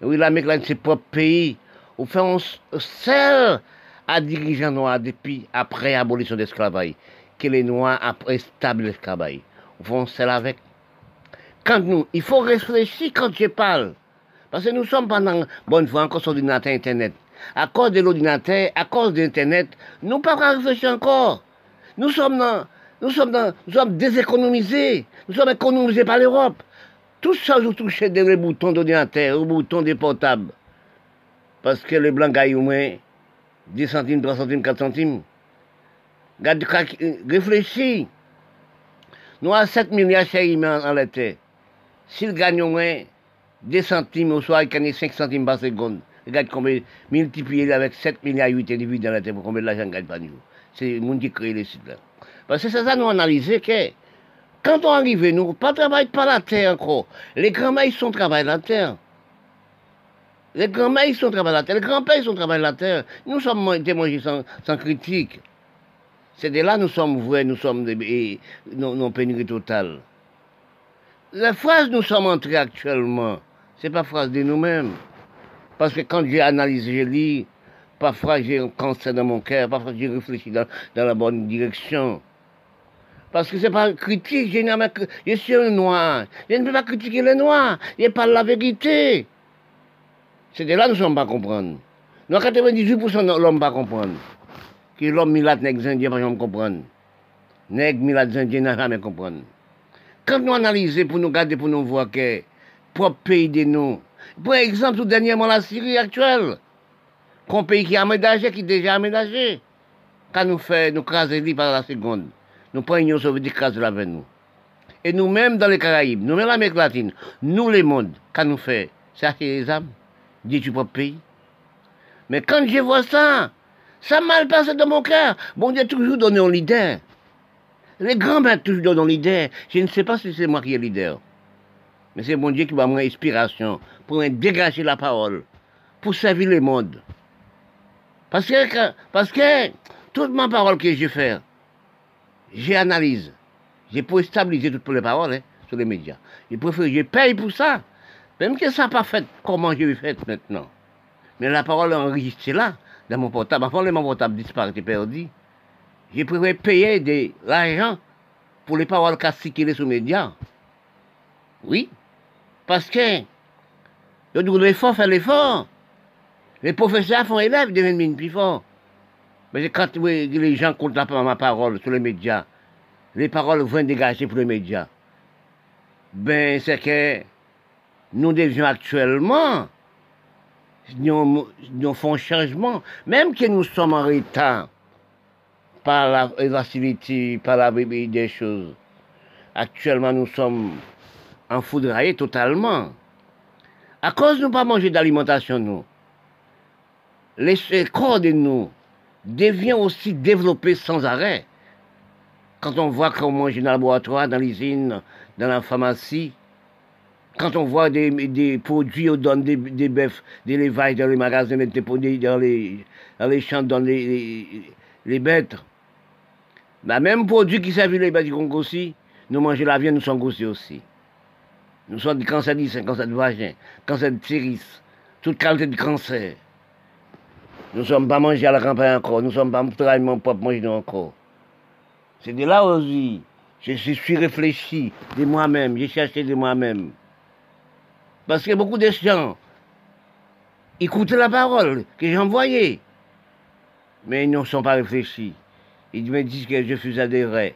Oui, l'Amérique latine, c'est propre pays. Ou fait un seul à dirigeant noir depuis après l'abolition de l'esclavage. Que les noirs après stable l'esclavage. Ou fait un seul avec. Quand nous, il faut réfléchir quand je parle. Parce que nous sommes pendant, bonne fois, encore sur l'ordinateur Internet. À cause de l'ordinateur, à cause d'Internet, nous ne pouvons pas réfléchir encore. Nous sommes dans, nous sommes déséconomisés. Nous sommes économisés par l'Europe. Tout ça, vous touchez des boutons d'ordinateur, aux boutons des portables. Parce que les blancs gagnent au moins 10 centimes, 3 centimes, 4 centimes. Réfléchis. Nous avons 7 milliards chéris en la terre. S'ils gagnent au moins 2 centimes au soir, ils gagnent 5 centimes par seconde. Regarde combien, multiplié avec 7 milliards 8 individus dans la terre, combien d'argent gagne par nous. C'est le monde qui crée les sites là. Parce que c'est ça nous analyser que quand on arrive, nous, pas travailler par la terre encore. Les grands-mères, ils sont travaillent la terre. Les grands-mères, ils sont travaillent la terre. Les grands-pères, ils sont travaillent la terre. Nous sommes témoignés sans, critique. C'est de là nous sommes vrais, nous sommes des, non pénurie totale. La phrase nous sommes entrés actuellement, c'est pas phrase de nous-mêmes. Parce que quand j'ai analysé, j'ai lu, parfois j'ai un cancer dans mon cœur, parfois j'ai réfléchi dans, dans, la bonne direction. Parce que c'est pas critique, je, suis un noir. Je ne peux pas critiquer les noirs, je parle la vérité. C'est de là que nous ne sommes pas comprendre. Nous, 98% de l'homme pas comprendre. Que l'homme milat nègre indien, pas jamais comprendre. Nègre milat indien, n'a jamais comprendre. Quand nous analysons pour nous garder, pour nous voir que propre pays de nous, par exemple, tout dernièrement la Syrie actuelle, qu'un pays qui a aménagé, qui est déjà aménagé, quand nous fait, nous craser par la seconde, nous prenons une soviétique craser avec nous. Et nous-mêmes dans les Caraïbes, nous-mêmes l'Amérique latine, nous les mondes, quand nous fait, c'est acheter les âmes, dit du propre pays. Mais quand je vois ça, ça mal passé dans mon cœur. Bon Dieu toujours donné un leader. Les grands m'ont toujours donné un leader. Je ne sais pas si c'est moi qui est leader. Mais c'est mon Dieu qui m'a mon inspiration pour dégager la parole, pour servir le monde. Parce que, parce que toute ma parole que je fais, j'analyse. J'ai pour stabiliser toutes les paroles hein, sur les médias. Je préfère, je paye pour ça. Même que ça n'a pas fait comment je l'ai fait maintenant? Mais la parole est enregistrée là, dans mon portable. Avant, mon portable disparaît, perdu. Je préfère payer de l'argent pour les paroles qu'a circulé sur les médias. Oui. Parce que, l'effort fait l'effort. Les professeurs font élèves, deviennent plus forts. Mais quand les gens comptent ma parole sur les médias, les paroles vont dégager pour les médias. Ben, c'est que nous devions actuellement, nous, nous changement, même que nous sommes en retard par la, facilité, par la des choses. Actuellement, nous sommes enfoudraillés totalement. À cause de ne pas manger d'alimentation, nous, les corps de nous devient aussi développé sans arrêt. Quand on voit qu'on mange dans le laboratoire, dans l'usine, dans la pharmacie, quand on voit des, produits, on donne des, des bœufs, des lévages dans les magasins, des produits dans les, champs, dans les, bêtes. Bah, même produit qui servent les bêtes du Congo aussi, nous mangeons la viande, nous sommes gossés aussi. Nous sommes du cancer du sein, cancer de vagin, cancer de thyris, toute qualité de cancer. Nous ne sommes pas mangés à la campagne encore, nous ne sommes pas travailler mon propre manger encore. C'est de là aussi, je suis réfléchi de moi-même, j'ai cherché de moi-même. Parce que beaucoup de gens écoutent la parole que j'ai envoyée, mais ils ne sont pas réfléchis. Ils me disent que je suis adhéré.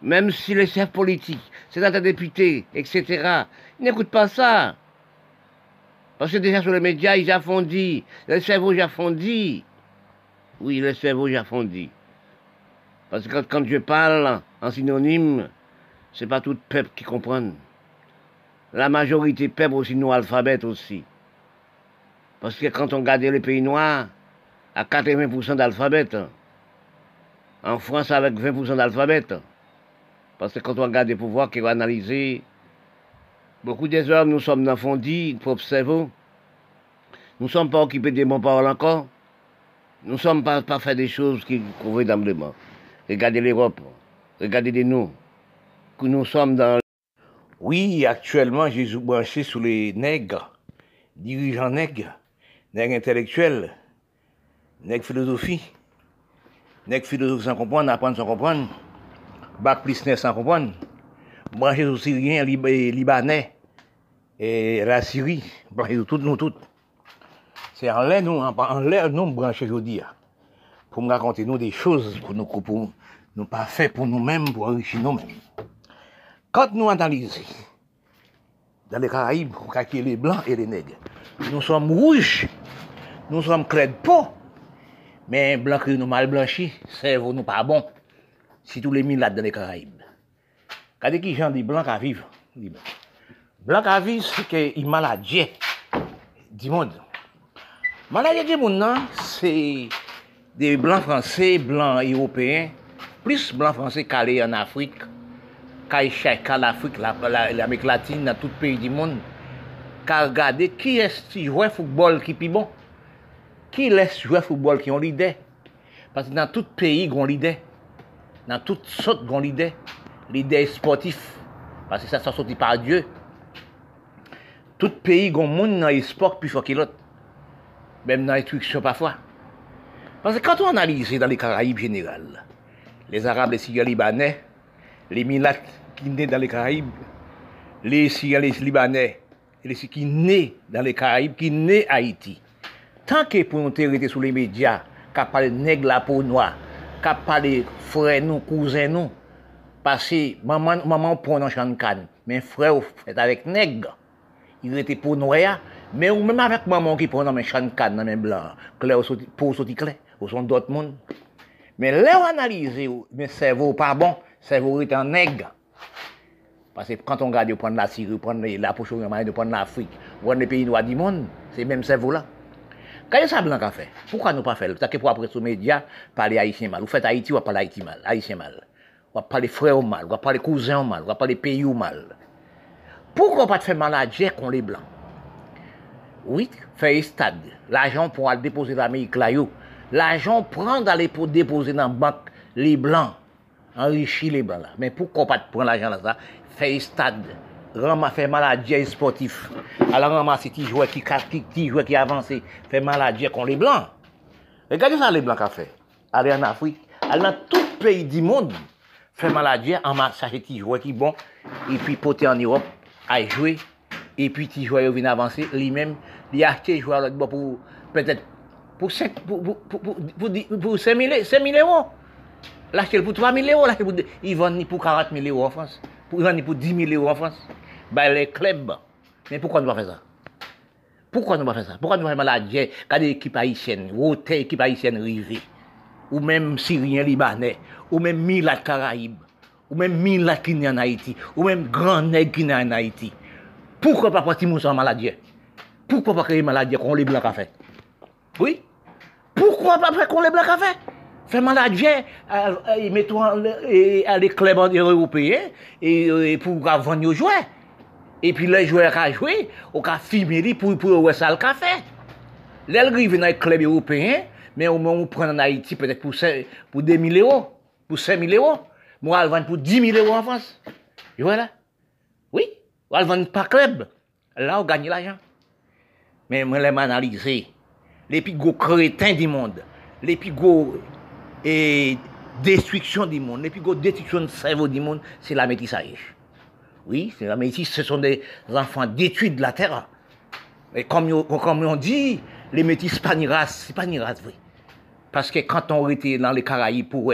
Même si les chefs politiques, sénateurs, députés, etc., n'écoutent pas ça. Parce que déjà sur les médias, ils dit, le cerveau dit. Oui, le cerveau dit. Parce que quand, je parle en synonyme, c'est pas tout peuple qui comprend la majorité peuple aussi nous alphabet aussi. Parce que quand on regarde les pays noirs, à 80% d'alphabet. En France, avec 20% d'alphabet. Parce que quand on regarde les pouvoirs qui vont analyser, beaucoup des hommes, nous sommes dans Fondi, pour observer. Nous ne sommes pas occupés des bons paroles encore. Nous ne sommes pas, pas fait des choses qui convenablement. Regardez l'Europe, regardez nous, que nous sommes dans Oui, actuellement, j'ai branché sur les nègres, dirigeants nègres, nègres intellectuels, nègres philosophie, nègres philosophie sans comprendre, apprendre sans comprendre, bac plus sans comprendre, branché sur Syriens, Libanais, et la Syrie, branché sur toutes nous toutes. C'est en l'air, nous, en l'air, nous, branché aujourd'hui, pour me raconter nous des choses pour nous, pour nous pas fait pour nous-mêmes, pour enrichir nous-mêmes. Quand nous analysons dans les Caraïbes, on a les blancs et les nègres. Nous sommes rouges, nous sommes clairs de peau, mais blanc que nous mal blanchis, cerveau nous pas bon. Si tous les milades dans les Caraïbes. Kade ki jan di blan ka viv. Blan ka viv se ke yi maladye di moun. Maladye di moun nan se de blan franse, blan européen, plus blan franse kale en Afrik, ka e yi chayka l'Afrik, l'Amek Latine, nan tout peyi di moun, ka gade ki esti jwè foukbol ki pi bon. Ki les jwè foukbol ki yon lidey. Pati nan tout peyi gon lidey. Nan tout sot gon lidey. L'idée. Sportif. Parce que ça, ça sorti par Dieu. Tout pays, monde dans le sport plus fort que l'autre. Même dans l'instruction parfois. Parce que quand on analyse dans les Caraïbes générales, les Arabes, les Syriens, Libanais, les Milates qui naissent dans les Caraïbes, les Syriens, les Libanais, les qui naissent dans les Caraïbes, qui naissent à Haïti. Tant que pour nous sur les médias, qu'à parler nègre la peau noire, qu'à parler frère nous, cousin nous, parce que maman, prend un champ de canne, fait avec nègre. Il était pour noir, mais même avec maman qui prend un champ de canne, dans blanc, pour sortir clair ou sont d'autres mondes. Mais là, on analyse, mais cerveau pas bon, cerveau est un nègre. Parce que quand on regarde, on prend la Syrie, on prend la poche, on prend l'Afrique, on prend les pays du monde, c'est même cerveau-là. Quand ça blanc a fait, pourquoi nous pas faire Ça que pour après sur les médias, parler haïtien mal. Vous faites Haïti, vous parlez haïtien mal, haïtien mal. Vous parlez frère mal, vous parlez cousin mal, vous parlez pays mal. Pourquoi pas faire maladie contre les blancs Oui, faire stade. L'argent pour aller déposer l'Amérique là, L'argent prend d'aller pour déposer dans la banque les blancs, enrichir les blancs là. Mais pourquoi pas prendre l'argent là ça? Faire stade, ramasser, faire maladie sportif. Alors ramasser qui joueurs qui, qui, qui, qui avancent, faire maladie contre les blancs. Regardez ça les blancs qu'a fait. Aller en Afrique, aller dans tout pays du fè maladye, an ma sache ti jwè ki bon, epi pote an Europe, a jwè, epi ti jwè yo vin avanse, li mèm, li achte jwè alot bo pou, petèt, pou 5, pou, pou, pou, pou 5.000, 5.000 euro, l'achte l pou 3.000 euro, l'achte pou, i vande ni pou 40.000 euro an Frans, i vande ni pou 10.000 euro an Frans, bay le kleb, men poukwa nou pa fè sa? Poukwa nou pa fè sa? Poukwa nou pa fè maladye, kade ekip Haitienne, wote ekip Haitienne rive? ou menm Syrien Libanè, ou menm Milat Karaib, ou menm Milat ki nan Haiti, ou menm Grand Neg ki nan Haiti. Poukwa pa pati moun san maladye? Poukwa pa kreye maladye kon le blan ka fe? Oui? Poukwa pa pre kon le blan ka fe? Fe maladye, metou an le kleban européen, pou ka vanyo jwè. E pi le jwè ka jwè, ou ka fime li pou wè sal ka fe. Lèl gri vè nan kleb européen, mais au moins on prend en Haïti peut-être pour, pour 2 000 euros, pour 5 000 euros. Moi, on vend pour 10 000 euros en France. Et voilà. Oui, on vend par club. Là, on gagne l'argent. Mais moi, je l'ai les plus gros crétins du monde, les plus gros et destruction du monde, les plus gros destruction de cerveau du monde, c'est la métissage. Oui, c'est la métisse, ce sont des enfants détruits de la terre. Et comme, on dit, les métis, pas ni race, c'est pas ni race, oui. Parce que quand on était dans les Caraïbes, pour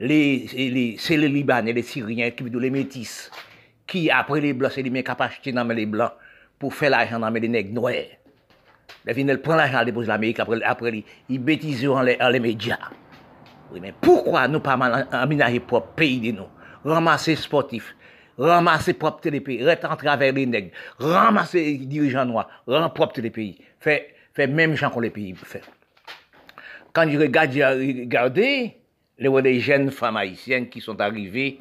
les, c'est les Libanais, les Syriens, qui les métis, qui après les Blancs, c'est les qui acheté dans les Blancs pour faire l'argent dans les nègres noirs. Les fin, elle prend l'argent, elle dépose l'Amérique, après, après, il bêtise en les, médias. Oui, mais pourquoi nous pas aménager propre pays de nous? Ramasser sportifs, ramasser propre télépéis, rester en travers les nègres, ramasser les dirigeants noirs, rendre propre les pays. Fait, fait même gens qu'on les pays fait. Quand je regarde, regardez, les jeunes femmes haïtiennes qui sont arrivées,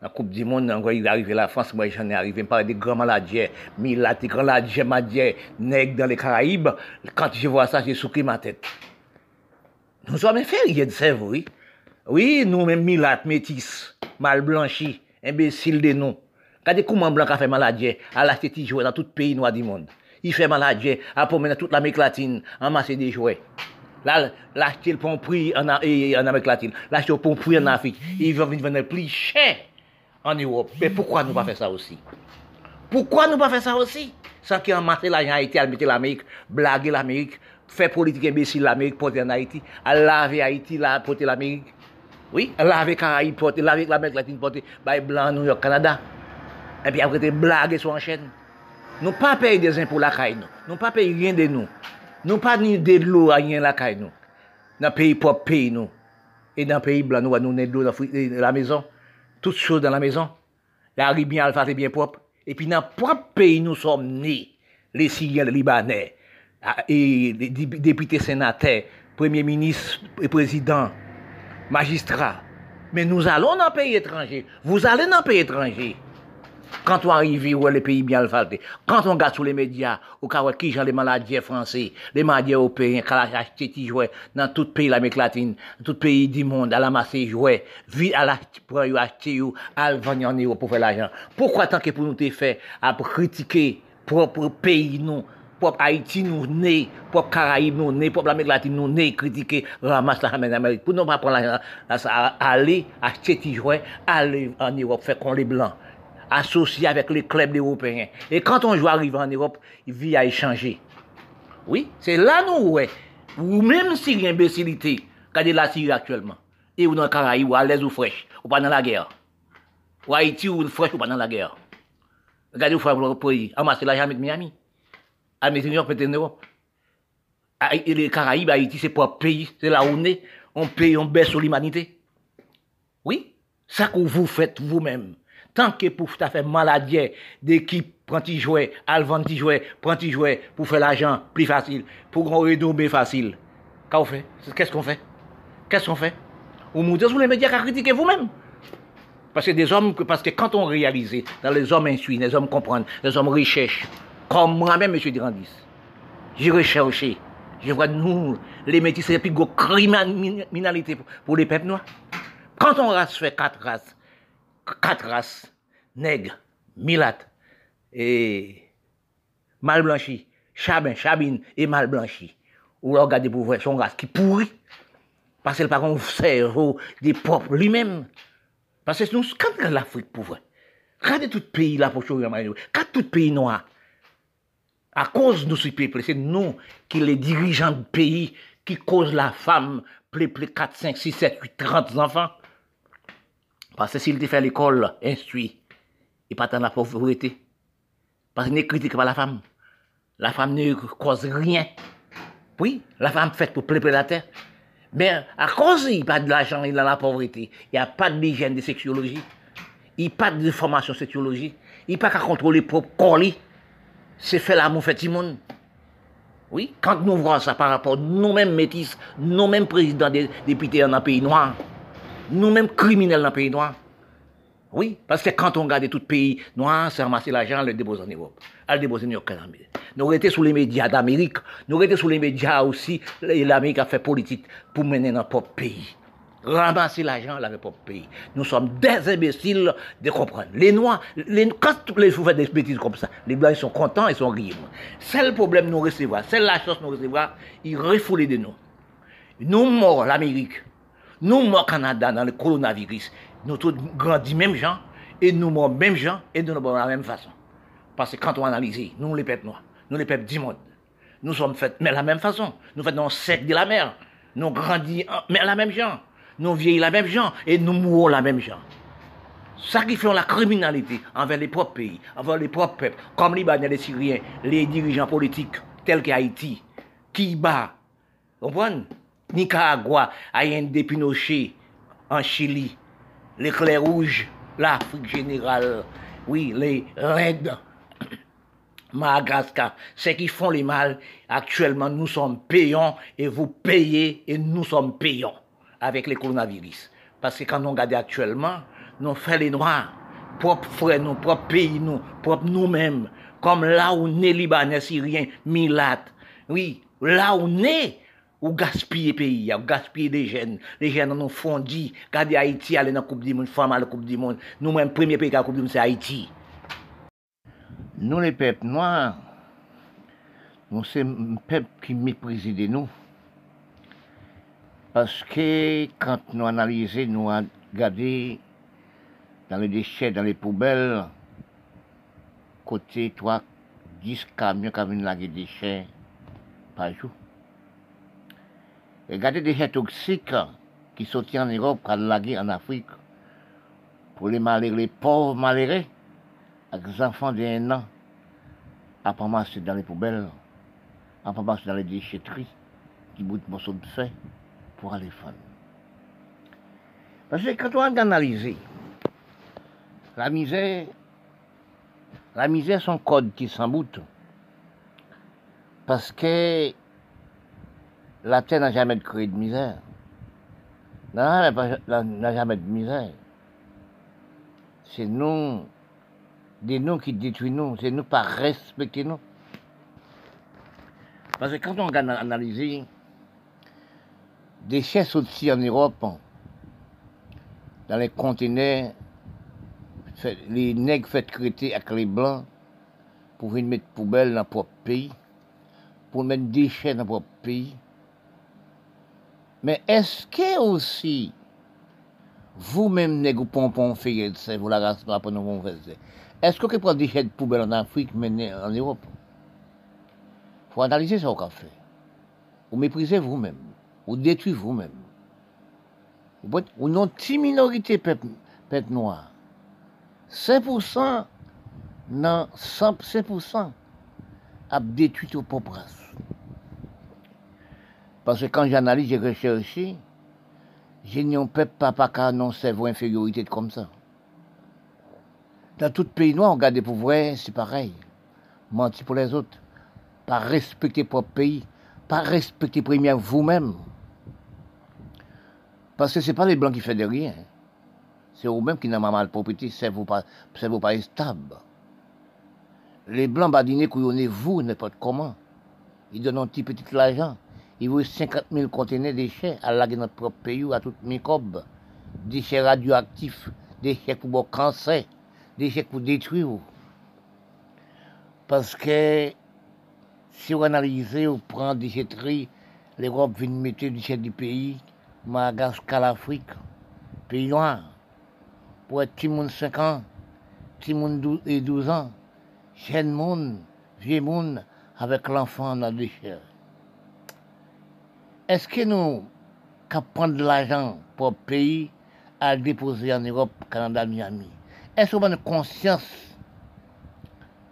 la Coupe du Monde, quand il est arrivé la France, moi j'en ai arrivé, par des grands maladies, Milat, des grands maladies, nègres dans les Caraïbes. Quand je vois ça, j'ai souqué ma tête. Nous sommes inférieurs de cerveau, oui. Oui, nous-mêmes, Milat, métis, mal blanchis, imbéciles de nous. Regardez comment Blanc a fait maladie à l'acheter des jouets dans tout pays noir du monde. Il fait maladie à promener toute l'Amérique latine, amasser des jouets. Là, l'acheter pour un prix en, Amérique latine, l'acheter pour un prix en Afrique. Ils vont venir plus cher en Europe. Mais pourquoi nous pas faire ça aussi? Pourquoi nous pas faire ça aussi? Sans qu'ils amassent l'argent Haïti, à mettre l'Amérique, blaguer l'Amérique, faire politique imbécile l'Amérique, porter en Haïti, à laver Haïti, la, porter l'Amérique. Oui, à laver Caraïbes, porter, laver l'Amérique latine, porter, bah, blanc, New York, Canada. Et puis après, blaguer sur en chaîne. Nous pas payer des impôts la caille, nous. Nous pas payer rien de nous. Nous pas ni de l'eau à rien la caille, nous. Dans le pays propre, pays, nous. Et dans le pays blanc, nous, nous, de l'eau dans la maison. Toutes choses dans la maison. La riz bien alpha, c'est bien propre. Et puis dans le propre pays, nous sommes nés. Les Syriens, les Libanais, et les députés sénateurs, premiers ministres et présidents, magistrats. Mais nous allons dans le pays étranger. Vous allez dans le pays étranger. Quand on arrive où les pays bien falté, quand on regarde sur les médias, cas où qui les maladies français, les maladies européens, qui acheté des jouets dans tout pays l'Amérique latine, tout pays du monde, à la masse jouets, vite à la pour acheter à venir en Europe pour faire l'argent. Pourquoi tant que pour nous te fait à critiquer propre pays nous propre Haïti nous né, propre Caraïbes nous né, propre l'Amérique latine nous né, critiquer, ramasse la Amérique. Pour nous pas prendre l'argent, aller acheter des jouets, aller en Europe, faire comme les blancs associé avec les clubs européens. Et quand on joue arrive en Europe, il vit à échanger. Oui, c'est là nous, ouais. Ou même si il y a imbécilité, regardez la Syrie actuellement. Et ou dans le Caraïbes, ou à l'aise ou fraîche, ou pas dans la guerre. Ou Haïti, ou fraîche, ou pas dans la guerre. Regardez où faut le pays. Amassez l'argent avec Miami. À New York, peut-être en Europe. Et les Caraïbes, Haïti, c'est pas un pays, c'est là où on est. On paye, on baisse sur l'humanité. Oui, ça que vous faites vous-même. Tant que pour faire maladie d'équipe, prendre tes jouets, alvant tes jouets, prendre tes jouets pour faire l'argent plus facile, pour qu'on redombe facile. Qu'est-ce qu'on fait? Qu'est-ce qu'on fait? Qu'est-ce qu'on fait? Vous montez sur les médias à critiquer vous-même. Parce que des hommes, parce que quand on réalise, dans les hommes instruits, les hommes comprennent, les hommes recherchent, comme moi-même, M. Durandis, j'ai recherché, je vois nous, les métis, c'est la plus grosse criminalité pour les peuples noirs. Quand on race fait quatre races, quatre races, nègres, milates et mal blanchis, chabin, chabine et mal blanchis. Ou regardez pour voir son race qui pourrit. Parce que par contre, cerveau des propres lui-même. Parce que nous, quand l'Afrique pour voir, regardez tout pays là pour choisir quand tout pays noir, à cause de ce peuple, c'est nous qui les dirigeants du pays qui causent la femme, plus 4, 5, 6, 7, 8, 30 enfants. Parce que s'il te fait l'école, instruit, il pas dans la pauvreté. Parce qu'il ne critique pas la femme. La femme ne cause rien. Oui, la femme faite pour préparer la terre. Mais à cause il n'y a pas de l'argent, il dans la pauvreté. Il n'y a pas d'hygiène de sexologie. Il n'y a pas de formation sexologie. Il n'y a pas qu'à contrôler propre corps. C'est fait l'amour fait monde. Oui, quand nous voyons ça par rapport à nous-mêmes métis, nous-mêmes présidents des députés dans un pays noir, nous-mêmes criminels dans le pays noir. Oui, parce que quand on regarde tout pays noir, c'est ramasser l'argent, le déposer en Europe, le déposer en Europe. Nous étions sous les médias d'Amérique, nous étions sous les médias aussi, l'Amérique a fait politique pour mener notre propre pays. Ramasser l'argent dans notre propre pays. Nous sommes des imbéciles de comprendre. Les Noirs, quand les font des bêtises comme ça, les Blancs ils sont contents, ils sont rires. C'est le problème nous recevoir, c'est la chance nous recevoir, ils refoulent de nous. Nous morts, l'Amérique, nous, morts Canada, dans le coronavirus, nous tous grandis même gens, et nous morts même gens, et nous morts de la même façon. Parce que quand on analyse, nous les peuples noirs, nous les peuples du monde, nous sommes faits, de la même façon. Nous faits dans le sec de la mer. Nous grandis, mais la même gens. Nous vieillis la même gens, et nous mourons la même gens. Ça qui fait la criminalité envers les propres pays, envers les propres peuples, comme les Libanais, les Syriens, les dirigeants politiques, tels qu'Haïti, qui bat, vous comprenez? Nicaragua, Allende Pinochet, en Chili, les clairs rouges, l'Afrique générale, oui, les raids, Madagascar, ceux qui font les mal, actuellement, nous sommes payants et vous payez et nous sommes payants avec les coronavirus. Parce que quand on regarde actuellement, nous faisons les Noirs, propres frères, nos propres pays, nous, propres nous-mêmes, comme là où on est Libanais, Syriens, Milat, oui, là où on est, Ou gaspye peyi ya, ou gaspye de jen. De jen nan nou fondi. Gade Haiti ale nan koup di moun, fama ale koup di moun. Nou mwen premye peyi ka koup di moun se Haiti. Nou le pep noa, nou se pep ki miprizi de nou. Paske kant nou analize, nou a gade dan le dechè, dan le poubel, kote 3, 10 kamyon ka ven lage dechè pa jou. Regardez des déchets toxiques qui sont en Europe, qui laguer en Afrique, pour les malheureux, les pauvres malheureux, avec les enfants d'un an, à ramasser dans les poubelles, à ramasser dans les déchetteries, qui boutent morceaux de fait pour aller faire. Parce que quand on a analysé la misère, la misère, son code qui s'emboute. Parce que la terre n'a jamais créé de misère. n'a jamais de misère. C'est nous, des nous qui détruisent nous, c'est nous pas respecter nous. Parce que quand on regarde analyser des chaises aussi en Europe, dans les conteneurs, les nègres fait traiter avec les blancs pour venir mettre poubelle dans propre pays, pour mettre des déchets dans propre pays. Mais est-ce que aussi, vous-même, nègres pompons, fait ça, vous la race noire pour nous faire Est-ce que vous prenez des déchets de poubelle en Afrique, mais en Europe? Il faut analyser ce qu'on fait. Vous méprisez vous-même, vous détruisez vous-même. Ou non, minorité peuple, peuple noir. 5% non, 5% a détruit au propre Parce que quand j'analyse, j'ai recherché, j'ai n'y peuple pas qu'à non cerveau infériorité comme ça. Dans tout pays noir, on regarde des pauvres, c'est pareil. Mentir pour les autres. Pas respecter propre pays. Pas respecter première vous-même. Parce que ce n'est pas les blancs qui font de rien. C'est vous-même qui n'avez pas mal propriété, vous pas, c'est vous pas stable. Les blancs badinés couillonnez vous, n'importe comment. Ils donnent un petit petit l'argent. Ils vous 50 000 conteneurs de déchets à laguer notre propre pays à tout microbe. Déchets radioactifs, déchets pour le cancer, déchets pour détruire. Parce que si vous analysez, vous prenez des déchetteries, l'Europe vient mettre déchets du pays, Madagascar, l'Afrique, pays noir pour être petit monde 5 ans, petit monde et 12 ans, jeune monde, vieux monde, avec l'enfant dans le chair. Est-ce que nous, qu'à prendre de l'argent pour le pays, à déposer en Europe, Canada, Miami Est-ce qu'on a conscience?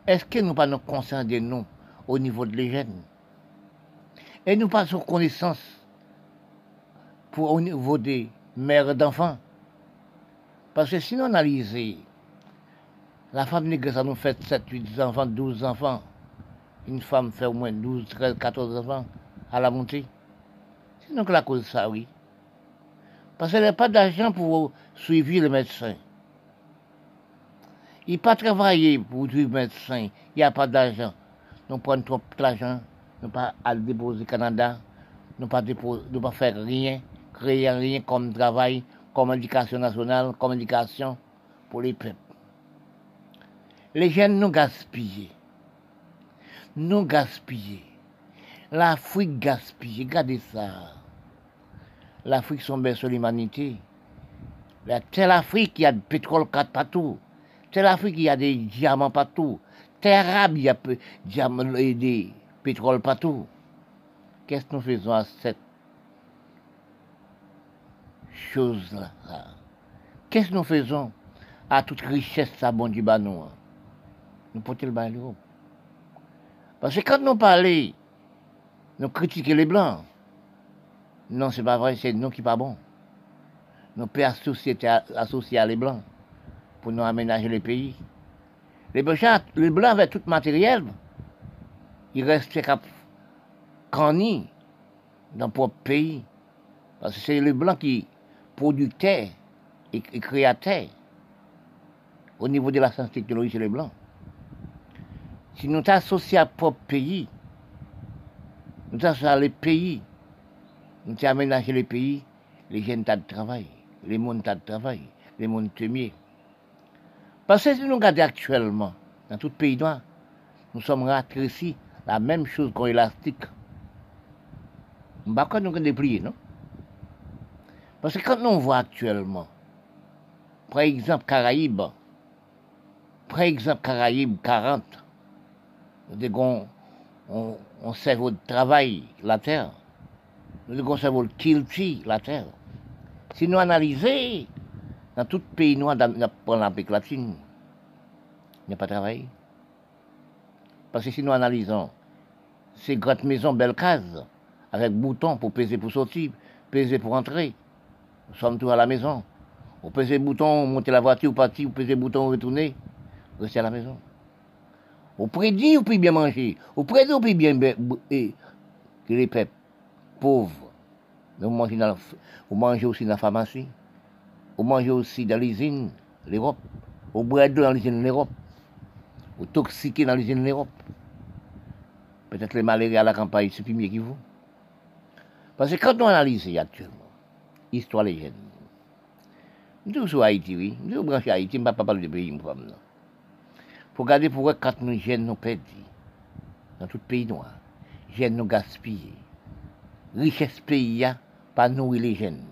Est-ce que nous pas conscience de nous au niveau de les jeunes Et nous pas sur connaissance pour au niveau des mères d'enfants? Parce que si on analyse, la femme nègre, ça nous fait 7, 8 enfants, 12 enfants. Une femme fait au moins 12, 13, 14 enfants à la montée. Donc la cause ça, oui. Parce qu'elle n'a pas d'argent pour suivre le médecin. Il n'a pas travaillé pour suivre le médecin. Il n'y a pas d'argent. Nous prenons trop d'argent. Nous pas aller déposer au Canada. Nous pas déposer, pas faire rien, créer rien comme travail comme éducation nationale, comme éducation pour les peuples. Les jeunes nous gaspillent. Nous gaspillent. L'Afrique gaspille. Regardez ça. L'Afrique sont sur l'humanité. Telle Afrique, il y a du pétrole partout. Telle Afrique, il y a des diamants partout. Terre arabe, il y a des pétroles partout. Qu'est-ce que nous faisons à cette chose-là? Qu'est-ce que nous faisons à toute richesse ça bon du nous hein? Nous portons le bain Parce que quand nous parlons, nous critiquons les blancs. Non, c'est pas vrai, c'est nous qui pas bon. Nous pouvons associer, associer à les blancs pour nous aménager les pays. Les blancs, les blancs avec tout matériel, ils restent cap dans le propre pays. Parce que c'est les blancs qui, producteurs et, créateurs au niveau de la science technologie chez les Blancs. Si nous t'associons à propre pays, nous t'associons à les pays, nous t'aménageons les pays, les jeunes tas de travail, les mondes tas de travail, les mondes temiers. Parce que si nous regardons actuellement, dans tout pays noir, nous sommes rétrécis, la même chose qu'un élastique. Je ne nous déplier, non? Parce que quand on voit actuellement, par exemple, Caraïbes, par exemple, Caraïbes 40, on, on, on cerveau de travail, la terre. Nous avons cerveau de kilti, la terre. Si nous analysons, dans tout pays noir, dans l'Amérique latine, il n'y a pas de travail. Parce que si nous analysons ces grandes maisons, belles cases, avec boutons pour peser pour sortir, peser pour entrer, nous sommes tous à la maison. Vous pesez bouton, monter la voiture, partir, vous pesez bouton, retourner, restez à la maison. Vous prédit, vous pouvez bien manger. Vous prédit, vous pouvez bien et, que les peuples pauvres, vous mangez, dans, vous mangez aussi dans la pharmacie. Vous mangez aussi dans l'usine, l'Europe. Vous boivez dans l'usine, l'Europe. Vous toxiquez dans l'usine, l'Europe. Peut-être les maladies à la campagne, c'est plus mieux que vous. Parce que quand on analyse actuellement, l'histoire des jeunes, nous sommes Haïti, oui. Nous sommes branchés Haïti, je ne pas parler de pays, je femme. Faut regarder pourquoi quand nous jeunes nous perdons, dans tout pays noir, jeunes nous gaspillent. Richesse pays, pas nourrir les jeunes.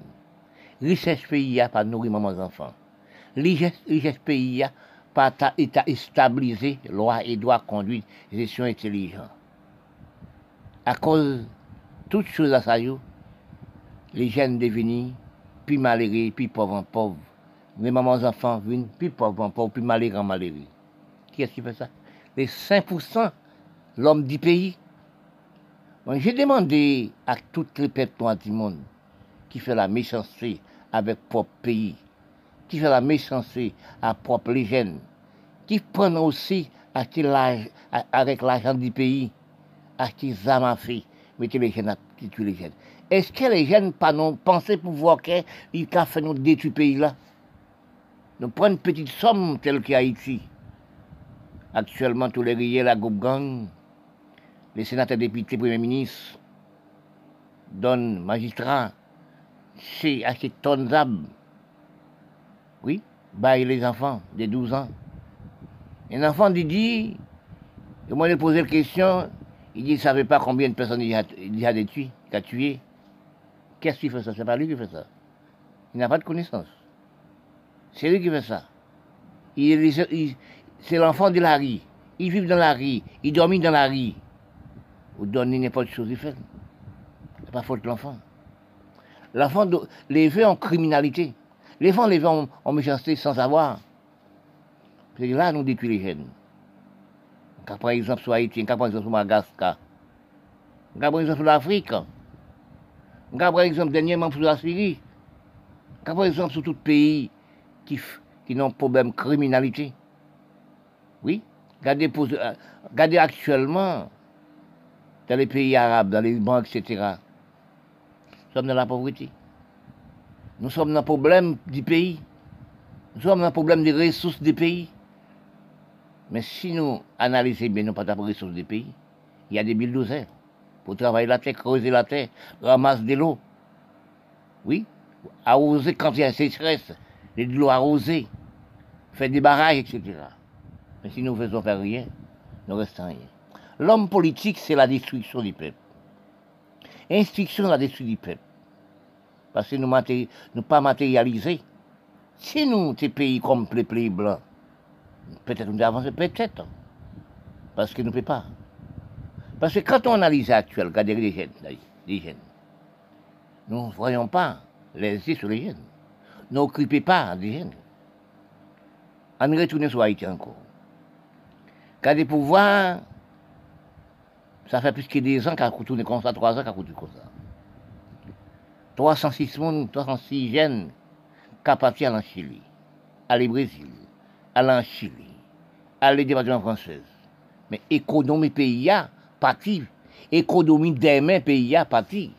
Richesse pays, pas nourrir maman enfants. Richesse, richesse pays, pas état stabilisé, loi et droit conduire, gestion intelligente. À cause de toutes choses à ça, les jeunes devenus plus malheureux, plus pauvres en pauvres. Les mamans enfants viennent plus pauvres en pauvres, plus malheureux en malheureux. Qui est-ce qui fait ça? Les 5%, l'homme du pays. J'ai demandé à toutes les peuples du monde qui fait la méchanceté avec propre pays, qui fait la méchanceté à propre les jeunes, qui prennent aussi avec l'argent du pays, à feu, mettez les jeunes à tuer les jeunes. Est-ce que les jeunes penser pouvoir qu'ils fait nous détruire le pays là? Nous prenons une petite somme telle qu'Haïti. Actuellement, tous les riels, la groupe gang, les sénateurs, députés, premiers ministres, donnent magistrats, c'est assez tonnes. Oui, baillent les enfants de 12 ans. Un enfant dit, dit moi, il posé la question, il dit, il ne savait pas combien de personnes il a, il a a tué. Qu'est-ce qu'il fait ça? C'est pas lui qui fait ça. Il n'a pas de connaissance. C'est lui qui fait ça. C'est l'enfant de la rue. Il vit dans la rue, il dormit dans la rue. Vous donnez n'importe chose, il fait. C'est pas faute de l'enfant. L'enfant, les en criminalité. Les en, méchanceté sans savoir. C'est là nous détruisons les jeunes. Par exemple sur Haïti, quand par exemple sur Madagascar, quand par exemple sur l'Afrique, quand par exemple dernièrement sur la Syrie, quand par exemple sur tout pays qui, qui n'ont problème de criminalité. Oui, regardez, euh, actuellement dans les pays arabes, dans les banques, etc. Nous sommes dans la pauvreté. Nous sommes dans le problème du pays. Nous sommes dans le problème des ressources du pays. Mais si nous analysons bien, nous pas les ressources du pays, il y a des bulldozers pour travailler la terre, creuser la terre, ramasser de l'eau. Oui, arroser quand il y a sécheresse, de l'eau arrosée, faire des barrages, etc. Mais si nous ne faisons faire rien, nous restons rien. L'homme politique, c'est la destruction du peuple. Instruction, la destruction du peuple. Parce que nous ne pas matérialiser. Si nous, ces pays comme les pays blancs, peut-être nous avançons, peut-être. Parce que nous ne pouvons pas. Parce que quand on analyse actuellement, regardez les jeunes, les nous ne voyons pas les yeux sur les jeunes. N'occupez pas des jeunes. On retourne sur Haïti encore. Quand des pouvoirs, ça fait plus que des ans qu'à tourner comme ça, trois ans qu'à tourner comme ça. 306 personnes, 306 jeunes qui en Chili, aller au Brésil, aller en Chili, aller département française. Mais l'économie pays a parti, l'économie des mains pays a parti.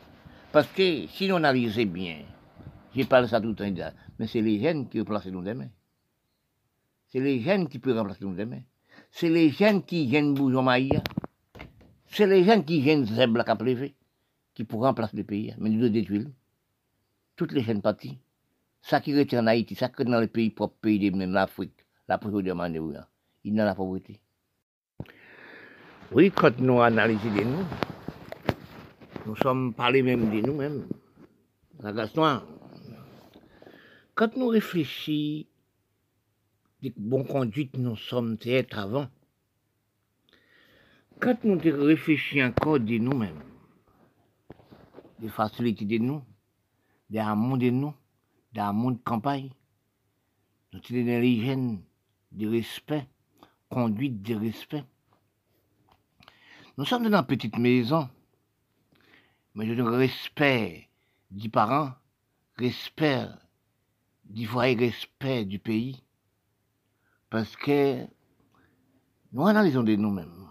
Parce que si on analyse bien, je parle ça tout le temps, mais c'est les jeunes qui remplacent nous demain. C'est les jeunes qui peuvent remplacer nous demain c'est les jeunes qui viennent maïa. C'est les jeunes qui viennent zèbre la plevé, qui pourraient remplacer le pays. Mais nous détruire. Toutes les jeunes parties. Ça qui retient en Haïti, ça qui est dans les pays, propres pays de l'Afrique, la pauvreté de Il est dans la pauvreté. Oui, quand nous analysons de nous, nous sommes parlés même de nous-mêmes. La Gaston, quand nous réfléchissons de bonne conduite, nous sommes être avant. Quand nous réfléchissons encore de nous-mêmes, des facilités de nous, des amours de nous, des amours de campagne, notre l'hygiène de respect, conduite de respect. Nous sommes dans une petite maison, mais je respect du parent, respect du foyer, respect du pays, parce que nous analysons de nous-mêmes,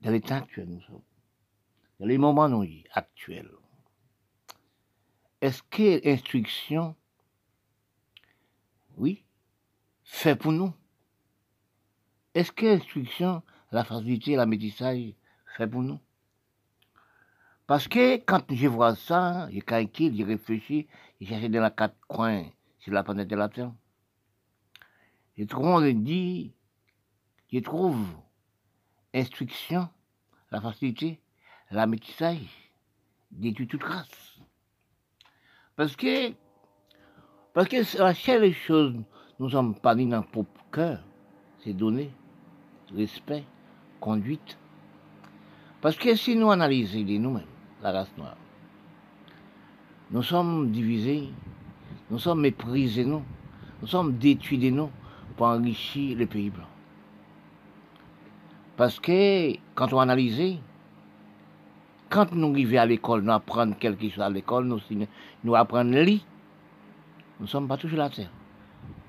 dans l'état actuel nous sommes, dans les moments nous actuels. Est-ce que l'instruction, oui, fait pour nous? Est-ce que l'instruction, la facilité, la métissage, fait pour nous? Parce que quand je vois ça, je calcule, je réfléchis, je cherche dans la quatre coins sur la planète de la Terre. Je trouve, on dit, je trouve instruction, la facilité, la métissage, détruit toute grâce. Parce que, parce que la seule chose, nous sommes pas dans notre propre cœur, c'est donner respect, conduite. Parce que si nous analysons nous-mêmes, la race noire, nous sommes divisés, nous sommes méprisés, nous, nous sommes détruits nous pour enrichir le pays blanc. Parce que quand on analyse, quand nous arrivons à l'école, nous apprenons quelque chose à l'école, nous, nous apprenons lit. Nous ne sommes pas toujours la terre.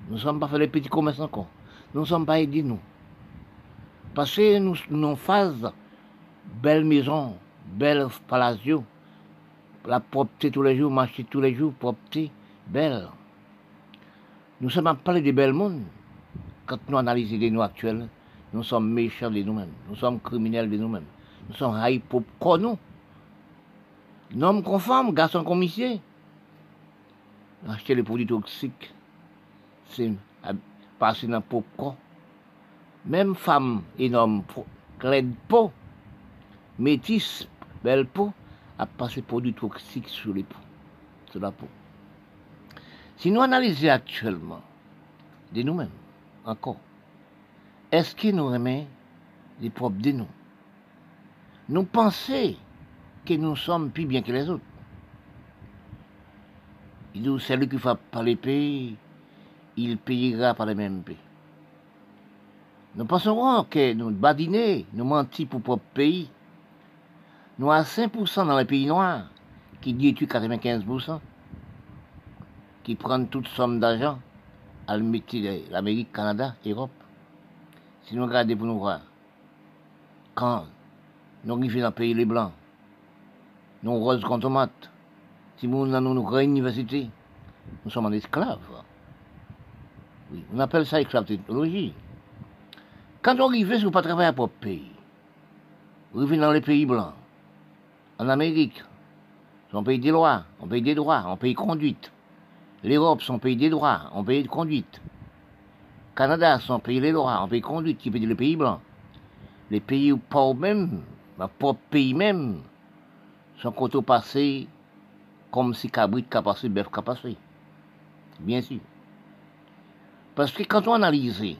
Nous ne sommes pas fait les petits commerces encore. Nous ne sommes pas aidés, nous. Parce que nous, nous faisons belle maison, belle palacio, la propreté tous les jours, marcher tous les jours, propreté, belle. Nous sommes parler des belles mondes. Quand nous analysons les nous actuels, nous sommes méchants de nous-mêmes. Nous sommes criminels de nous-mêmes. Nous sommes haïs pour nous? Nom conforme, garçon commissaire. Acheter les produits toxiques, c'est passer dans le. Même femme et homme, clé peau, métis, belle peau, a passé produits toxiques sur les peaux, sur la peau. Si nous analysons actuellement de nous-mêmes, encore, est-ce que nous remet les propres de nous? Nous pensons que nous sommes plus bien que les autres. Il dit, celui qui fait par les pays, il payera par les mêmes pays. Nous pensons que nous badinons, nous mentons pour propre pays. Nous avons 5% dans les pays noirs qui détruisent 95%, qui prennent toute somme d'argent à l'Amérique, Canada, Europe. Si nous regardons pour nous voir, quand nous arrivons dans le pays les Blancs, nous rose contre maths. Si nous avons une grande université, nous sommes en esclaves. Oui, on appelle ça esclave technologie. Quand on arrive sur pas travailler pour le pays, on arrive dans les pays blancs, en Amérique, on paye des lois, on paye des droits, on paye conduite. L'Europe, son pays des droits, on paye de conduite. Canada, son pays des droits, on paye conduite, qui paye les pays blancs. Les pays pauvres même, ma propre pays même, son côté passé comme si cabrit a passé, bœuf a passé. Bien sûr. Parce que quand on analyse,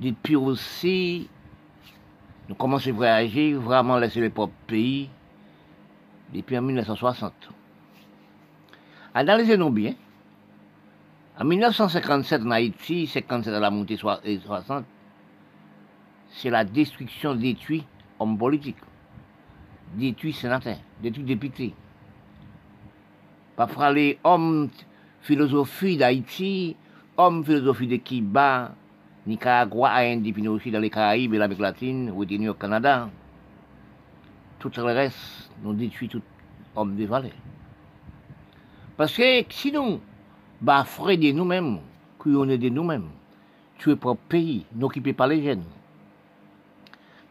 depuis aussi, nous commençons à voyager, vraiment laisser le propre pays, depuis en 1960. Analysez-nous bien. En 1957 en Haïti, 57 à la montée 60, c'est la destruction détruite hommes politiques détruit sénateurs, détruit députés. Parfois, les hommes philosophie d'Haïti, hommes philosophie de Kiba, Nicaragua, Haïti, puis aussi dans les Caraïbes et l'Amérique latine, ou au Canada. Tout le reste, nous détruit tout homme de valeur. Parce que sinon, bah, frais de nous-mêmes, est de nous-mêmes, tu es propre pays, n'occupé pas les jeunes.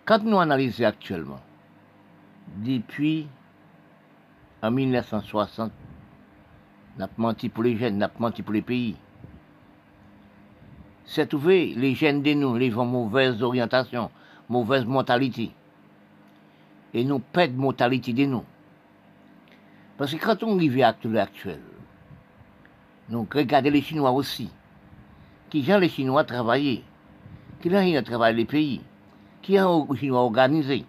Quand nous analysons actuellement, depuis en 1960, n'a menti pour les jeunes, n'a menti pour les pays. C'est trouvé les jeunes de nous, les gens mauvaise orientation, mauvaise mentalité. Et nous perdons mentalité de nous. Parce que quand on arrive à l'actuel, nous regardons les Chinois aussi. Qui gens les Chinois travailler Qui gens travaillent les pays Qui ont les Chinois organisé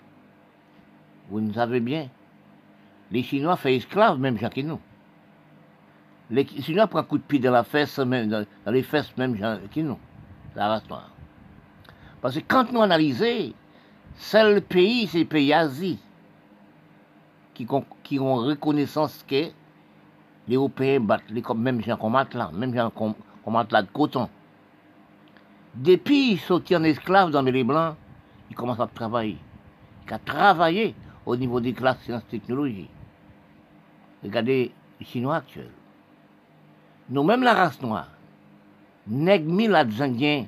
Vous ne savez bien. Les Chinois font esclaves même gens que nous. Les Chinois prennent un coup de pied dans la fesse, même, dans, les fesses même gens que nous. La race noire. Parce que quand nous analysons, seul pays, c'est le pays Asie qui, qui ont reconnaissance que les Européens battent les même gens là, même gens qu'on là de coton. Depuis qu'ils sont en esclaves dans les Blancs, ils commencent à travailler. Ils ont travaillé au niveau des classes sciences technologies. Regardez les Chinois actuels. Nous-mêmes, la race noire, nègres la Indiens,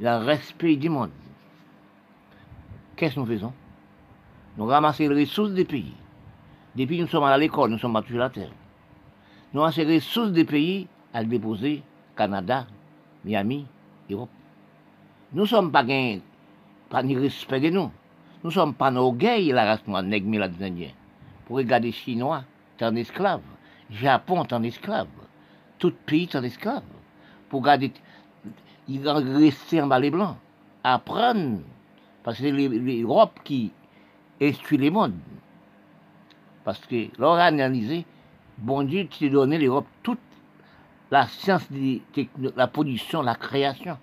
le respect du monde. Qu'est-ce que nous faisons? Nous ramassons les ressources des pays. Depuis que nous sommes à l'école, nous sommes battus la terre. Nous ramassons les ressources des pays à déposer Canada, Miami, Europe. Nous ne sommes pas pas ni respect de nous. Nous ne sommes pas orgueil, la race noire, nègre. Pour regarder Chinois, es un esclave. Japon, es un esclave. Tout pays, es un esclave. Pour regarder il rester en bas les blancs. Apprendre. Parce que c'est l'Europe qui instruit les mondes. Parce que l'on a analysé, bon Dieu, tu donné l'Europe toute la science, la production, la création.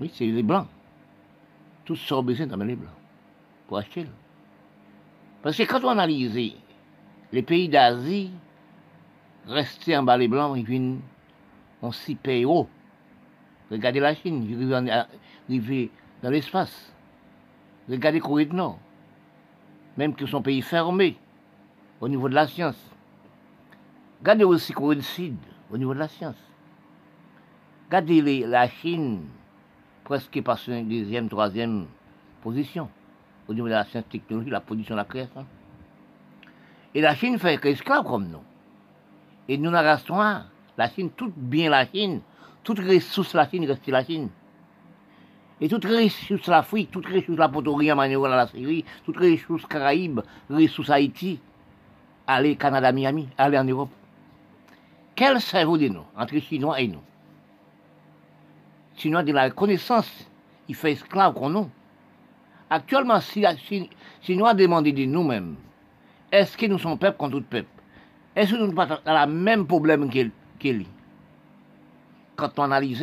Oui, c'est les blancs. Tous sont besoin dans les blancs pour acheter. Parce que quand on analyse les pays d'Asie, rester en bas les blancs, ils viennent, on s'y paye haut. Regardez la Chine, arrivé dans l'espace. Regardez Corée du Nord. Même que son pays fermé au niveau de la science. Regardez aussi Corée du Sud au niveau de la science. Regardez la Chine presque sur une deuxième, troisième position au niveau de la science technologie, la production, la création. Et la Chine fait esclave comme nous. Et nous, la race la Chine, tout bien la Chine, toute ressource la Chine reste la Chine. Et toute ressource l'Afrique, toute ressource la Porto Rico, la Syrie, toute ressource Caraïbes, ressource Haïti, aller Canada, Miami, aller en Europe. Quel cerveau de nous, entre Chinois et nous? Chinois de la connaissance, il fait esclave qu'on nous. Actuellement, si la Chinois demandé de nous-mêmes, est-ce que nous sommes peuple contre tout peuple? Est-ce que nous n'avons pas le même problème qu'il quand on analyse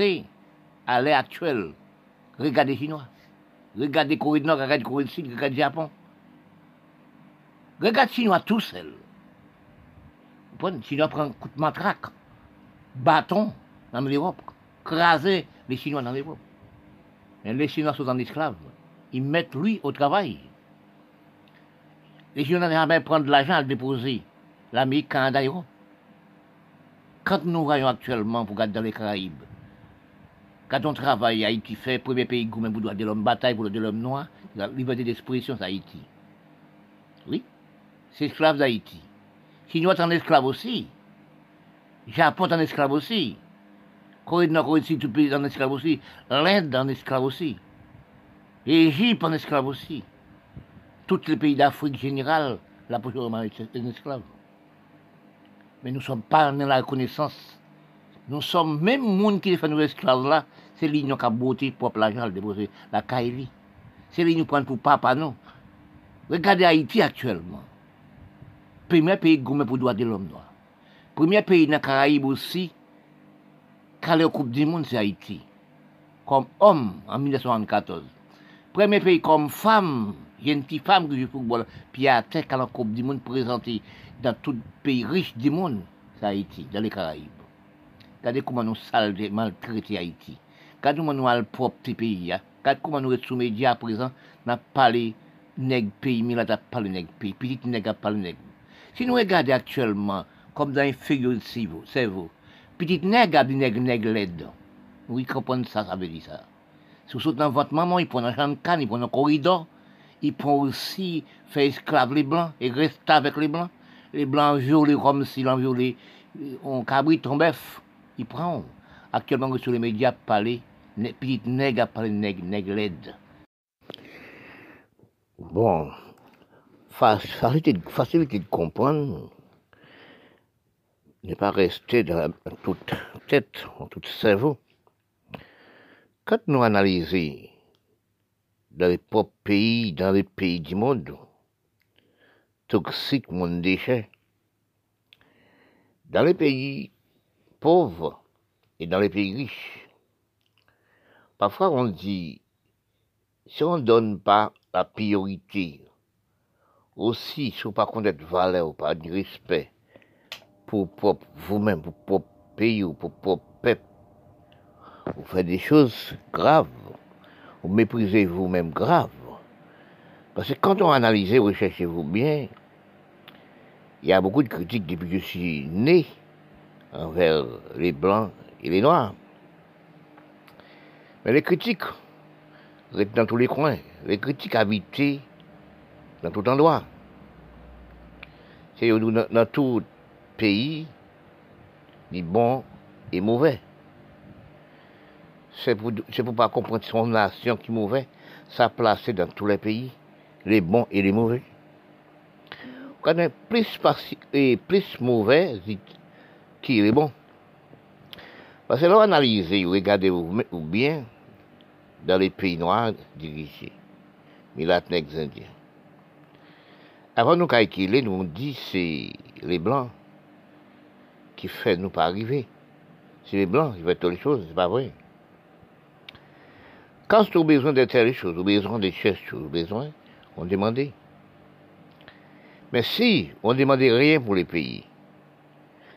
à l'heure actuelle, regardez Chinois, regardez Corée du Nord, regardez Corée du Sud, regardez Japon. Regardez Chinois tout seul. Chinois prend un coup de matraque, bâton dans l'Europe, craser les Chinois dans l'Europe. Les Chinois sont en esclaves. Ils mettent lui au travail. Les Chinois n'ont jamais prendre de l'argent à le déposer. L'Amérique, Canada, Europe. Quand nous voyons actuellement, pour regarder dans les Caraïbes, quand on travaille, Haïti fait, premier pays gourmet pour droit de l'homme, bataille pour le de l'homme noir, la liberté d'expression, c'est Haïti. Oui, c'est esclave d'Haïti. Chinois est en esclave aussi. Japon est en esclave aussi. Corée du Nord, Corée pays en esclave aussi. L'Inde en esclave aussi. L'Égypte en esclave aussi. Tous les pays d'Afrique générale, la population est en esclave mais nous ne sommes pas dans la reconnaissance. Nous sommes, même monde qui fait nous esclaves là, c'est lui qui a beauté propre l'argent, déposer la Kaili. C'est lui qui nous prend pour papa, non. Regardez Haïti actuellement. Premier pays gourmet pour droit de l'homme noir. Premier pays dans Caraïbes aussi, quand la Coupe du Monde, c'est Haïti. Comme homme en 1974. Premier pays comme femme, il y a une petite femme qui joue football, puis à terre quand la Coupe du Monde présentée dans tout pays riche du monde, c'est Haïti, dans les Caraïbes. Regardez comment nous salvons, maltraiter Haïti. Regardez comment nous avons propre pays. Hein. Regardez comment nous sommes sous médias à présent, n'a parlé nègre pays, mais là, n'a parlé nègre pays, petit nègre a parlé nègre. Si nous regardons actuellement, comme dans figure de cerveau, petit nègre a dit nègre, nègre l'aide. Oui, comprenez ça, ça veut dire ça. Si vous sautez dans votre maman, il prend un champ de canne, il prend un corridor, il prend aussi, fait esclave les blancs, et reste avec les blancs les blancs violés comme s'ils ont violé, on cabrit, on bœuf, ils prennent. Actuellement, sur les médias, parler, petite nègre à parler nègre, nègre laide. Bon, facilité, de comprendre n'est pas rester dans toute tête, en tout cerveau. Quand nous analysons dans les propres pays, dans les pays du monde, toxiques, mon déchet, dans les pays pauvres et dans les pays riches, parfois on dit, si on ne donne pas la priorité, aussi si on ne pas connaître valeur, pas de respect, pour vous-même, pour propre pays ou pour propre peuple. Vous faites des choses graves. Vous méprisez vous-même grave. Parce que quand on analyse, recherchez-vous bien, il y a beaucoup de critiques depuis que je suis né envers les blancs et les noirs. Mais les critiques dans tous les coins, les critiques habitées dans tout endroit. C'est dans tout pays, ni bon et mauvais. C'est pour ne pas comprendre son nation qui est mauvais, ça placé dans tous les pays, les bons et les mauvais. Quand on plus, et plus mauvais qui est bon. Parce que là, analysez, regardez vous bien dans les pays noirs dirigés, les indiens. Avant nous calculer, nous on dit c'est les blancs qui fait nous pas arriver. C'est les blancs qui font toutes les choses, c'est pas vrai. Quand tu as besoin de telles choses, ou besoin de choses, ou besoin, on demandait. Mais si on ne demandait rien pour les pays,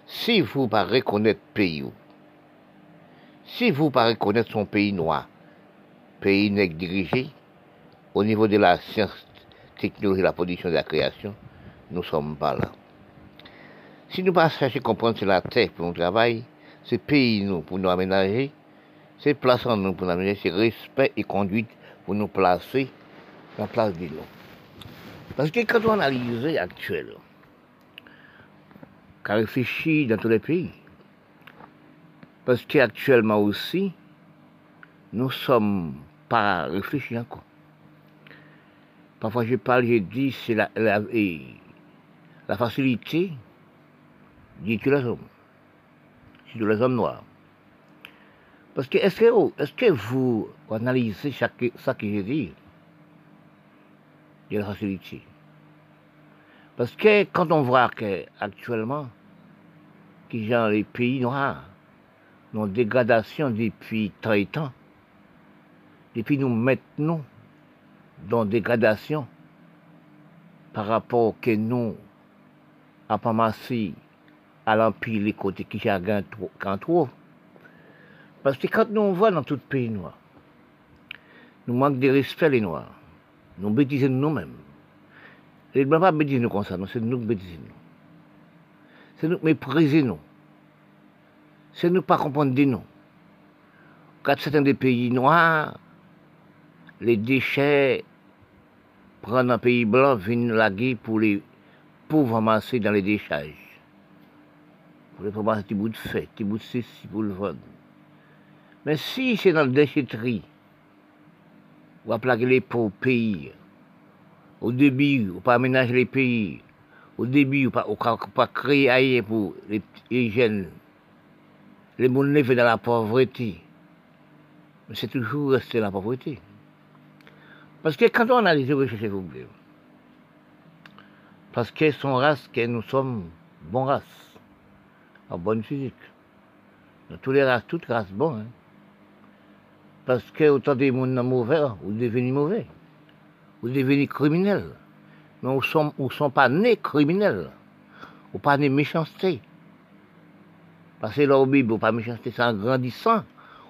si vous ne pas reconnaître pays, si vous ne pas reconnaître son pays noir, pays n'est dirigé, au niveau de la science, technologie, la production de la création, nous ne sommes pas là. Si nous pas chercher à comprendre c'est la terre pour nous travailler, c'est pays nous pour nous aménager, c'est place en nous pour nous aménager, c'est respect et conduite pour nous placer la place de l'eau. Parce que quand on analyse actuel, qu'à réfléchir dans tous les pays, parce qu'actuellement aussi, nous ne sommes pas réfléchis encore. Parfois je parle, je dis, c'est la, la, facilité dit les hommes, surtout les hommes noirs. Parce que est-ce que, vous analysez ça que j'ai dit de la facilité? Parce que quand on voit qu'actuellement, que les pays noirs, nos dégradation depuis très temps, depuis nous maintenant dans dégradation par rapport que nous à pas à l'empire les côtés qui chacun trouve. Parce que quand nous on voit dans tout pays noir, nous manquons de respect les noirs. Nous bêtisons nous-mêmes. Et ne pas bêtiser nous comme ça, c'est nous qui bêtisons nous. C'est nous qui méprisons nous. C'est nous pas comprendre nous. Quand certains des pays noirs, les déchets prennent un pays blanc, viennent laguer pour les pauvres amasser dans les décharges. Vous pouvez pas un petit bout de fait, petit bout de ceci pour le vendre. Mais si c'est dans le déchetterie, on va plaquer les pauvres pays, au début, on pas aménager les pays, au début, on pas, pas créer ailleurs pour les, jeunes, les gens vivent dans la pauvreté. Mais c'est toujours resté dans la pauvreté. Parce que quand on analyse les recherches, vous parce que son race, que nous sommes bon race en bonne physique. Dans tous les races, toutes races, bon. Hein. Parce que autant des gens mauvais, vous devenez mauvais. Vous devenez criminel. Mais vous ne sont pas nés criminels. Vous pas nés méchanceté. Parce que leur Bible, vous pas méchanceté, c'est en grandissant,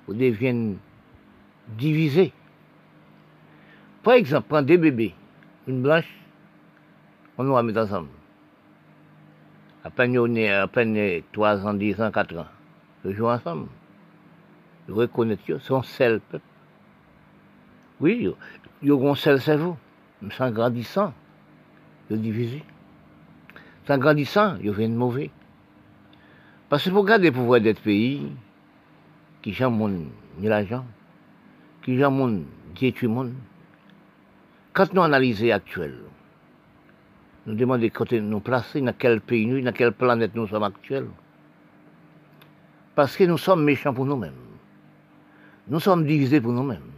vous devenez divisés. Par exemple, prendre deux bébés, une blanche, on nous mettre ensemble à peine on est à peine 3 ans, 10 ans, 4 ans. Ils jouent ensemble. Ils reconnaissent, ils sont seuls peuple. Oui, ils ont seul cerveau. Mais sans grandissant, ils divisé. Sans grandissant, ils viennent mauvais. Parce que pour garder le pouvoir d'être pays, qui jamais ni l'argent, qui jamais détruit le monde, quand nous analysons actuel, nous demandons côté nous placer, dans quel pays nous, dans quelle planète nous sommes actuels. Parce que nous sommes méchants pour nous-mêmes. Nous sommes divisés pour nous-mêmes.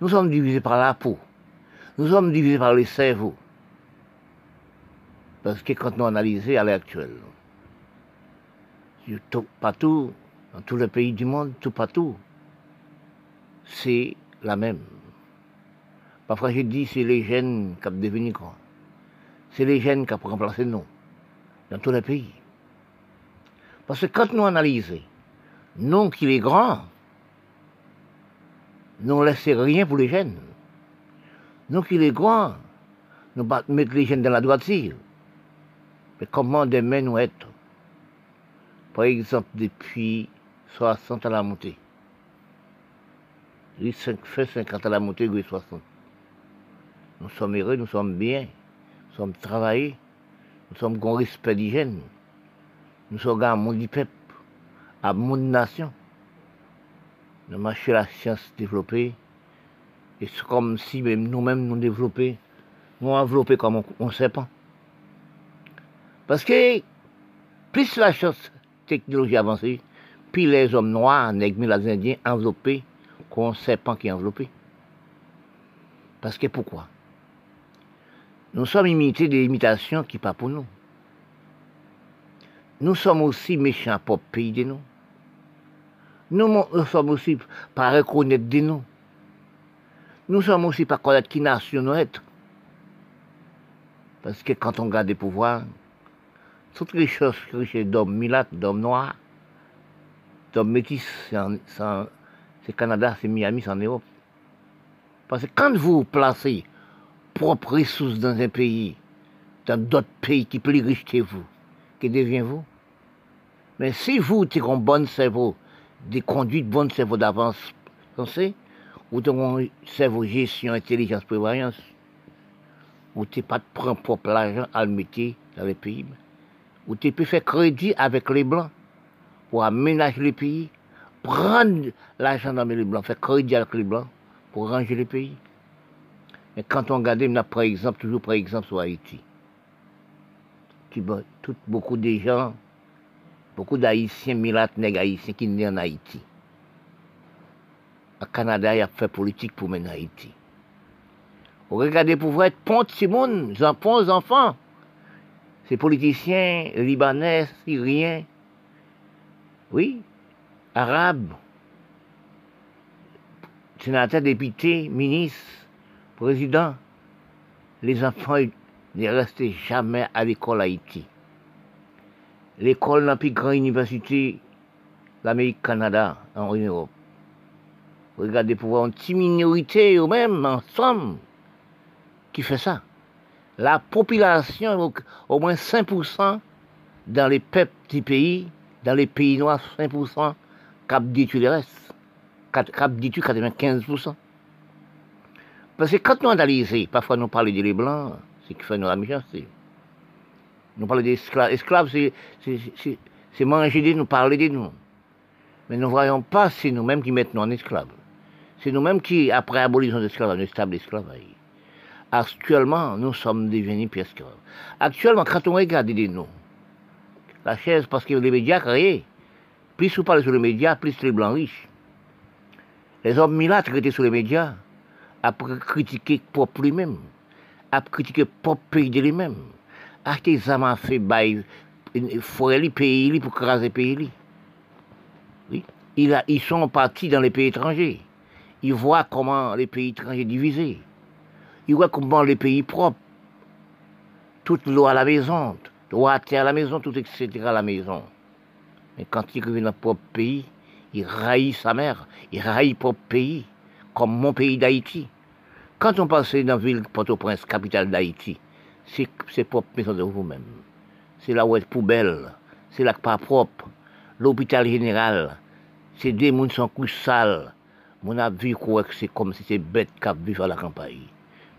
Nous sommes divisés par la peau. Nous sommes divisés par les cerveaux. Parce que quand nous analysons à l'heure actuelle, partout, dans tous les pays du monde, tout partout, c'est la même. Parfois, je dis c'est les gènes qui ont devenu grand. C'est les gènes qui ont remplacé nous, dans tous les pays. Parce que quand nous analysons, non qu'il est grand, nous ne laissons rien pour les gènes. Non qu'il est grand, nous mettons les gènes dans la droiture. Mais comment demain nous être? Par exemple, depuis 60 à la montée. Il fait 50 à la montée, il 60. Nous sommes heureux, nous sommes bien, nous sommes travaillés, nous sommes grand respect d'hygiène. Nous sommes un monde du peuple, à monde nation. Nous marchons la science développée. Et c'est comme si même nous-mêmes nous développions, nous développé comme on ne sait pas. Parce que plus la science technologie avancée, puis les hommes noirs, nègres, les indiens enveloppés, qu'on sait pas qui est enveloppé. Parce que pourquoi? Nous sommes imités des imitations qui pas pour nous. Nous sommes aussi méchants pour le pays de nous. Nous, sommes aussi pas reconnaître de nous. Nous sommes aussi pas connaître qui nation nous être. Parce que quand on garde des pouvoirs, toutes les choses richesses d'hommes milates, d'hommes noirs, d'hommes métis, c'est Canada, c'est Miami, c'est en Europe. Parce que quand vous placez propres ressources dans un pays, dans d'autres pays qui plus riches que vous, que deviens-vous? Mais si vous avez un bon cerveau, des conduites bon cerveau d'avance, pensez, ou un cerveau gestion, intelligence, prévoyance, ou tu pas de prendre propre l'argent à le mettre dans les pays, ou tu peux faire crédit avec les blancs pour aménager les pays, prendre l'argent dans les blancs, faire crédit avec les blancs pour ranger les pays. Mais quand on regarde, on a par exemple, toujours par exemple sur Haïti. Tout, beaucoup de gens, beaucoup d'Haïtiens, milates nègres haïtiens qui sont en Haïti. Au Canada, il y a fait politique pour mener Haïti. Vous regardez pour voir être pont Simone, pont enfants. Ces politiciens libanais, syriens, oui, arabes, sénateurs, députés, ministres, présidents, les enfants ne restaient jamais à l'école Haïti. L'école la plus grande université l'Amérique-Canada en Europe. Regardez pour voir une petite minorité eux-mêmes, ensemble, qui fait ça. La population, au moins 5% dans les peuples du pays, dans les pays noirs, 5%, cap dit le reste. Cap dit 95%. Parce que quand nous analysons, parfois nous parlons des blancs, c'est qui fait nous la méchanceté. Nous parlons des esclaves. Esclaves, c'est manger de nous, parler de nous. Mais nous ne voyons pas, c'est nous-mêmes qui mettons en esclaves. C'est nous-mêmes qui, après l'abolition de l'esclavage, nous l'esclavage. Actuellement, nous sommes devenus plus esclaves. Actuellement, quand on regarde de nous, la chaise, parce que les médias créés, plus vous parlez sur les médias, plus les blancs riches. Les hommes milâtres qui étaient sur les médias, à critiquer propre lui-même, à critiquer propre pays de lui-même, à des hommes fait bail, forêt pays pour craser pays. Oui. Ils sont partis dans les pays étrangers. Ils voient comment les pays étrangers divisés. Ils voient comment les pays propres, toute l'eau à la maison, l'eau à terre à la maison, tout etc. à la maison. Mais quand il revient dans le propre pays, il raillit sa mère, il raillit propre pays, comme mon pays d'Haïti. Quand on passe dans la ville Port-au-Prince, capitale d'Haïti, c'est propre maison de vous-même. C'est là est poubelle, c'est là pas propre. L'hôpital général, c'est des qui sont coups sales. Mon avis, c'est comme si c'est bête qui vivent à la campagne.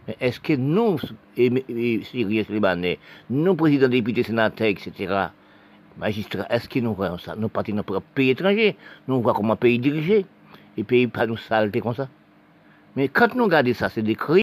Mais est-ce que nous, Syriens, Libanais, nous, présidents, députés, sénateurs, etc., magistrats, est-ce que nous voyons ça? Nous partons dans un pays étranger, nous voyons comment un pays dirigé, et pays pas nous saleté comme ça. Mais quand nous regardons ça, c'est des crimes.